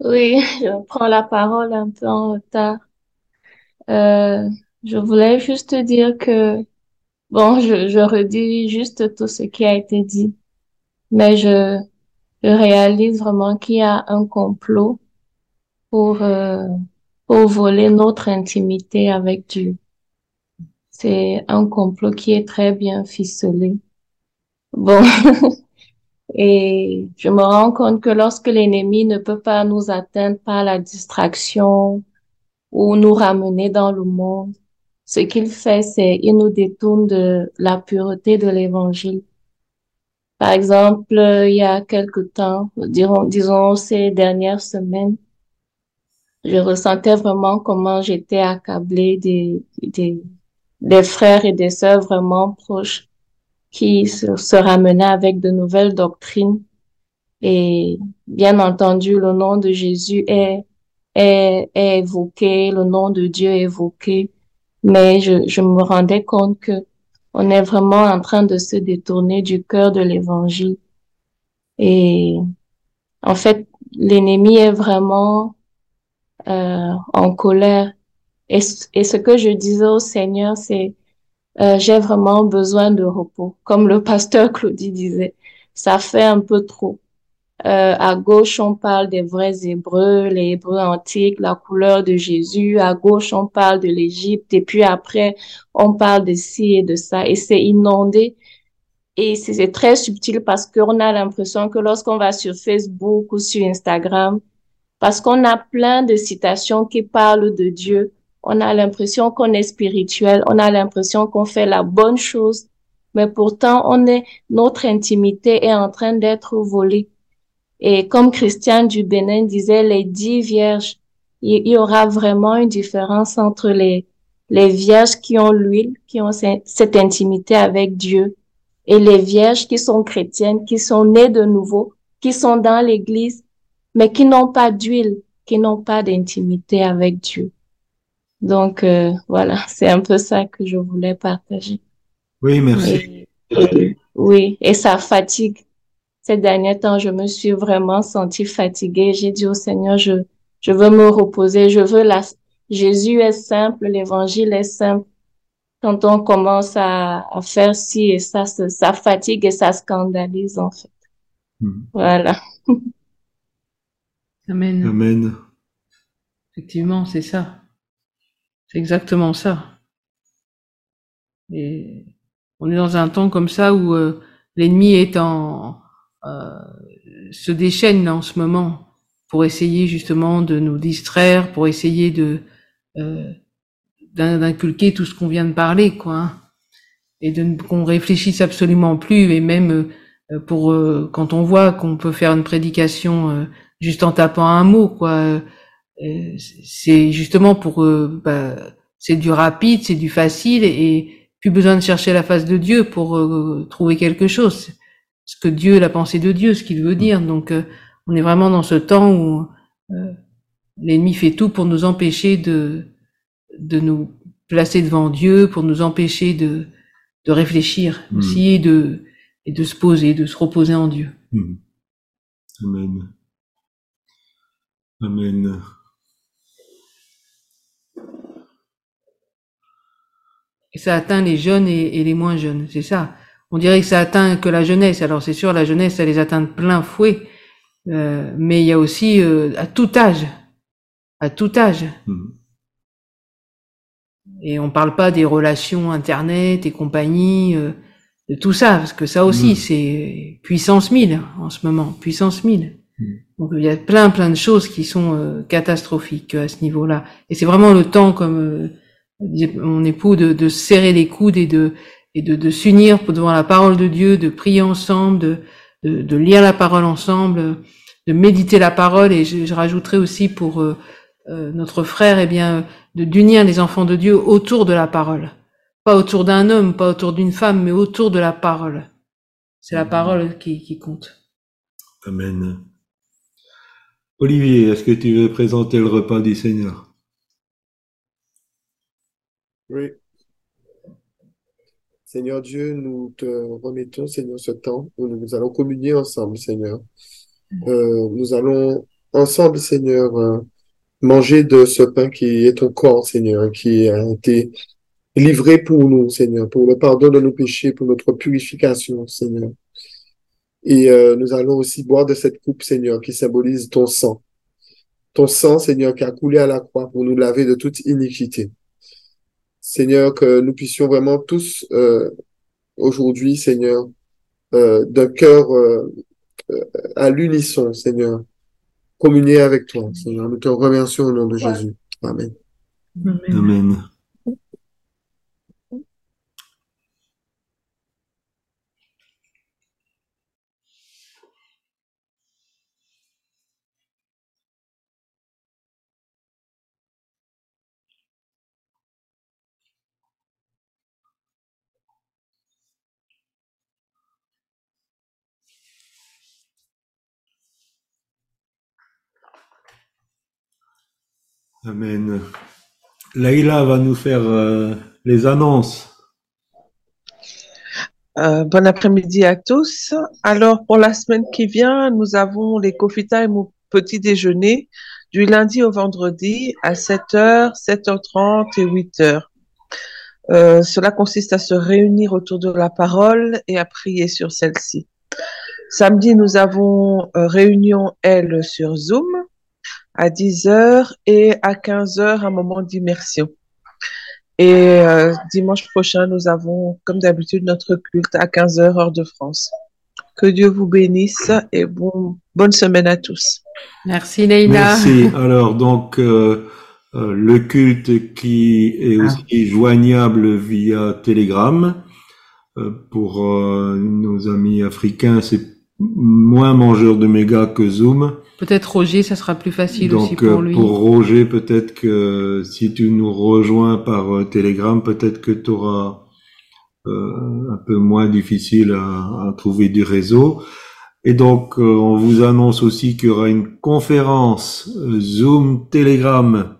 Oui, je prends la parole un peu en retard. Euh, je voulais juste dire que, bon, je, je redis juste tout ce qui a été dit, mais je, je réalise vraiment qu'il y a un complot pour, euh, pour voler notre intimité avec Dieu. C'est un complot qui est très bien ficelé. Bon, et je me rends compte que lorsque l'ennemi ne peut pas nous atteindre par la distraction ou nous ramener dans le monde, ce qu'il fait, c'est il nous détourne de la pureté de l'évangile. Par exemple, il y a quelque temps, disons, disons ces dernières semaines, je ressentais vraiment comment j'étais accablée des, des, des frères et des sœurs vraiment proches qui se, se ramenaient avec de nouvelles doctrines. Et bien entendu, le nom de Jésus est, est, est évoqué, le nom de Dieu est évoqué, mais je, je me rendais compte que on est vraiment en train de se détourner du cœur de l'évangile. Et en fait, l'ennemi est vraiment en colère. Et, et, ce que je disais au Seigneur, c'est euh, j'ai vraiment besoin de repos. Comme le pasteur Claudie disait, ça fait un peu trop. Euh, à gauche, on parle des vrais Hébreux, les Hébreux antiques, la couleur de Jésus. À gauche, on parle de l'Égypte. Et puis après, on parle de ci et de ça. Et c'est inondé. Et c'est très subtil parce qu'on a l'impression que lorsqu'on va sur Facebook ou sur Instagram, parce qu'on a plein de citations qui parlent de Dieu, on a l'impression qu'on est spirituel, on a l'impression qu'on fait la bonne chose, mais pourtant on est, notre intimité est en train d'être volée. Et comme Christian du Bénin disait, les dix vierges, il y aura vraiment une différence entre les, les vierges qui ont l'huile, qui ont cette intimité avec Dieu, et les vierges qui sont chrétiennes, qui sont nées de nouveau, qui sont dans l'église, mais qui n'ont pas d'huile, qui n'ont pas d'intimité avec Dieu. Donc euh, voilà, c'est un peu ça que je voulais partager. Oui, merci. Et, oui, et ça fatigue. Ces derniers temps, je me suis vraiment sentie fatiguée. J'ai dit au Seigneur, je, je veux me reposer, je veux la... Jésus est simple, l'évangile est simple. Quand on commence à, à faire ci et ça, ça fatigue et ça scandalise en fait. Hmm. Voilà. Amen. Amen. Effectivement, c'est ça. C'est exactement ça. Et on est dans un temps comme ça où euh, l'ennemi est en euh, se déchaîne en ce moment pour essayer justement de nous distraire, pour essayer de euh, d'inculquer tout ce qu'on vient de parler, quoi, hein. et de qu'on réfléchisse absolument plus, et même euh, pour euh, quand on voit qu'on peut faire une prédication euh, juste en tapant un mot, quoi. c'est justement pour bah, c'est du rapide, c'est du facile et plus besoin de chercher la face de Dieu pour trouver quelque chose. Ce que Dieu, la pensée de Dieu, ce qu'il veut dire. Donc, on est vraiment dans ce temps où l'ennemi fait tout pour nous empêcher de de nous placer devant Dieu, pour nous empêcher de de réfléchir Mm. aussi et de et de se poser, de se reposer en Dieu. Hmm. Amen. Amen. Et ça atteint les jeunes et, et les moins jeunes, c'est ça. On dirait que ça atteint que la jeunesse. Alors c'est sûr, la jeunesse, ça les atteint de plein fouet. Euh, mais il y a aussi euh, à tout âge, à tout âge. Hmm. Et on parle pas des relations internet et compagnie, euh, de tout ça, parce que ça aussi Mm. c'est puissance 1000 en ce moment, puissance 1000. Mm. Donc il y a plein plein de choses qui sont euh, catastrophiques à ce niveau-là. Et c'est vraiment le temps, comme euh, disait mon époux, de, de serrer les coudes et de et de, de s'unir pour devant la parole de Dieu, de prier ensemble, de, de, de lire la parole ensemble, de méditer la parole. Et je, je rajouterai aussi pour euh, euh, notre frère, eh bien, de d'unir les enfants de Dieu autour de la parole, pas autour d'un homme, pas autour d'une femme, mais autour de la parole. C'est la parole qui, qui compte. Amen. Olivier, est-ce que tu veux présenter le repas du Seigneur? Oui. Seigneur Dieu, nous te remettons, Seigneur, ce temps où nous allons communier ensemble, Seigneur. Euh, nous allons ensemble, Seigneur, euh, manger de ce pain qui est ton corps, Seigneur, qui a été livré pour nous, Seigneur, pour le pardon de nos péchés, pour notre purification, Seigneur. Et euh, nous allons aussi boire de cette coupe, Seigneur, qui symbolise ton sang. Ton sang, Seigneur, qui a coulé à la croix pour nous laver de toute iniquité. Seigneur, que nous puissions vraiment tous euh, aujourd'hui, Seigneur, euh, d'un cœur euh, euh, à l'unisson, Seigneur, communier avec toi, Seigneur. Nous te remercions au nom de Jésus. Amen. Amen. Amen. Leïla va nous faire euh, les annonces. Euh, bon après-midi à tous. Alors, pour la semaine qui vient, nous avons les coffee time au petit déjeuner du lundi au vendredi à 7h, 7h30 et 8h. Euh, cela consiste à se réunir autour de la parole et à prier sur celle-ci. Samedi, nous avons réunion L sur Zoom à 10h et à 15h un moment d'immersion. Et euh, dimanche prochain, nous avons, comme d'habitude, notre culte à 15h heure de France. Que Dieu vous bénisse et bon, bonne semaine à tous. Merci Leïla. Merci. Alors, donc, euh, euh, le culte qui est Ah. aussi joignable via Telegram. Euh, pour euh, nos amis africains, c'est moins mangeur de méga que Zoom. Peut-être Roger, ça sera plus facile aussi Donc, pour euh, lui. pour Roger, peut-être que si tu nous rejoins par euh, Telegram, peut-être que tu auras euh, un peu moins difficile à, à trouver du réseau. Et donc, euh, on vous annonce aussi qu'il y aura une conférence euh, Zoom Telegram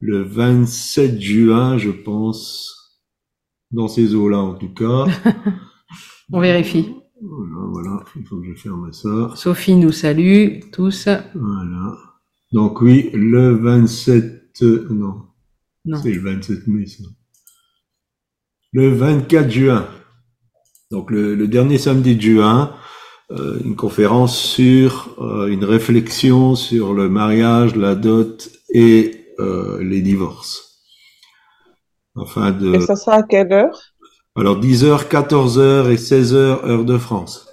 le 27 juin, je pense, dans ces eaux-là en tout cas. On vérifie. Voilà, voilà, il faut que je ferme ça. Sophie nous salue tous. Voilà. Donc oui, le 27, euh, non, Non. c'est le 27 mai ça. Le 24 juin. Donc le, le dernier samedi de juin, euh, une conférence sur euh, une réflexion sur le mariage, la dot et euh, les divorces. Enfin de Et ça sera à quelle heure? Alors 10h, 14h et 16h heure de France.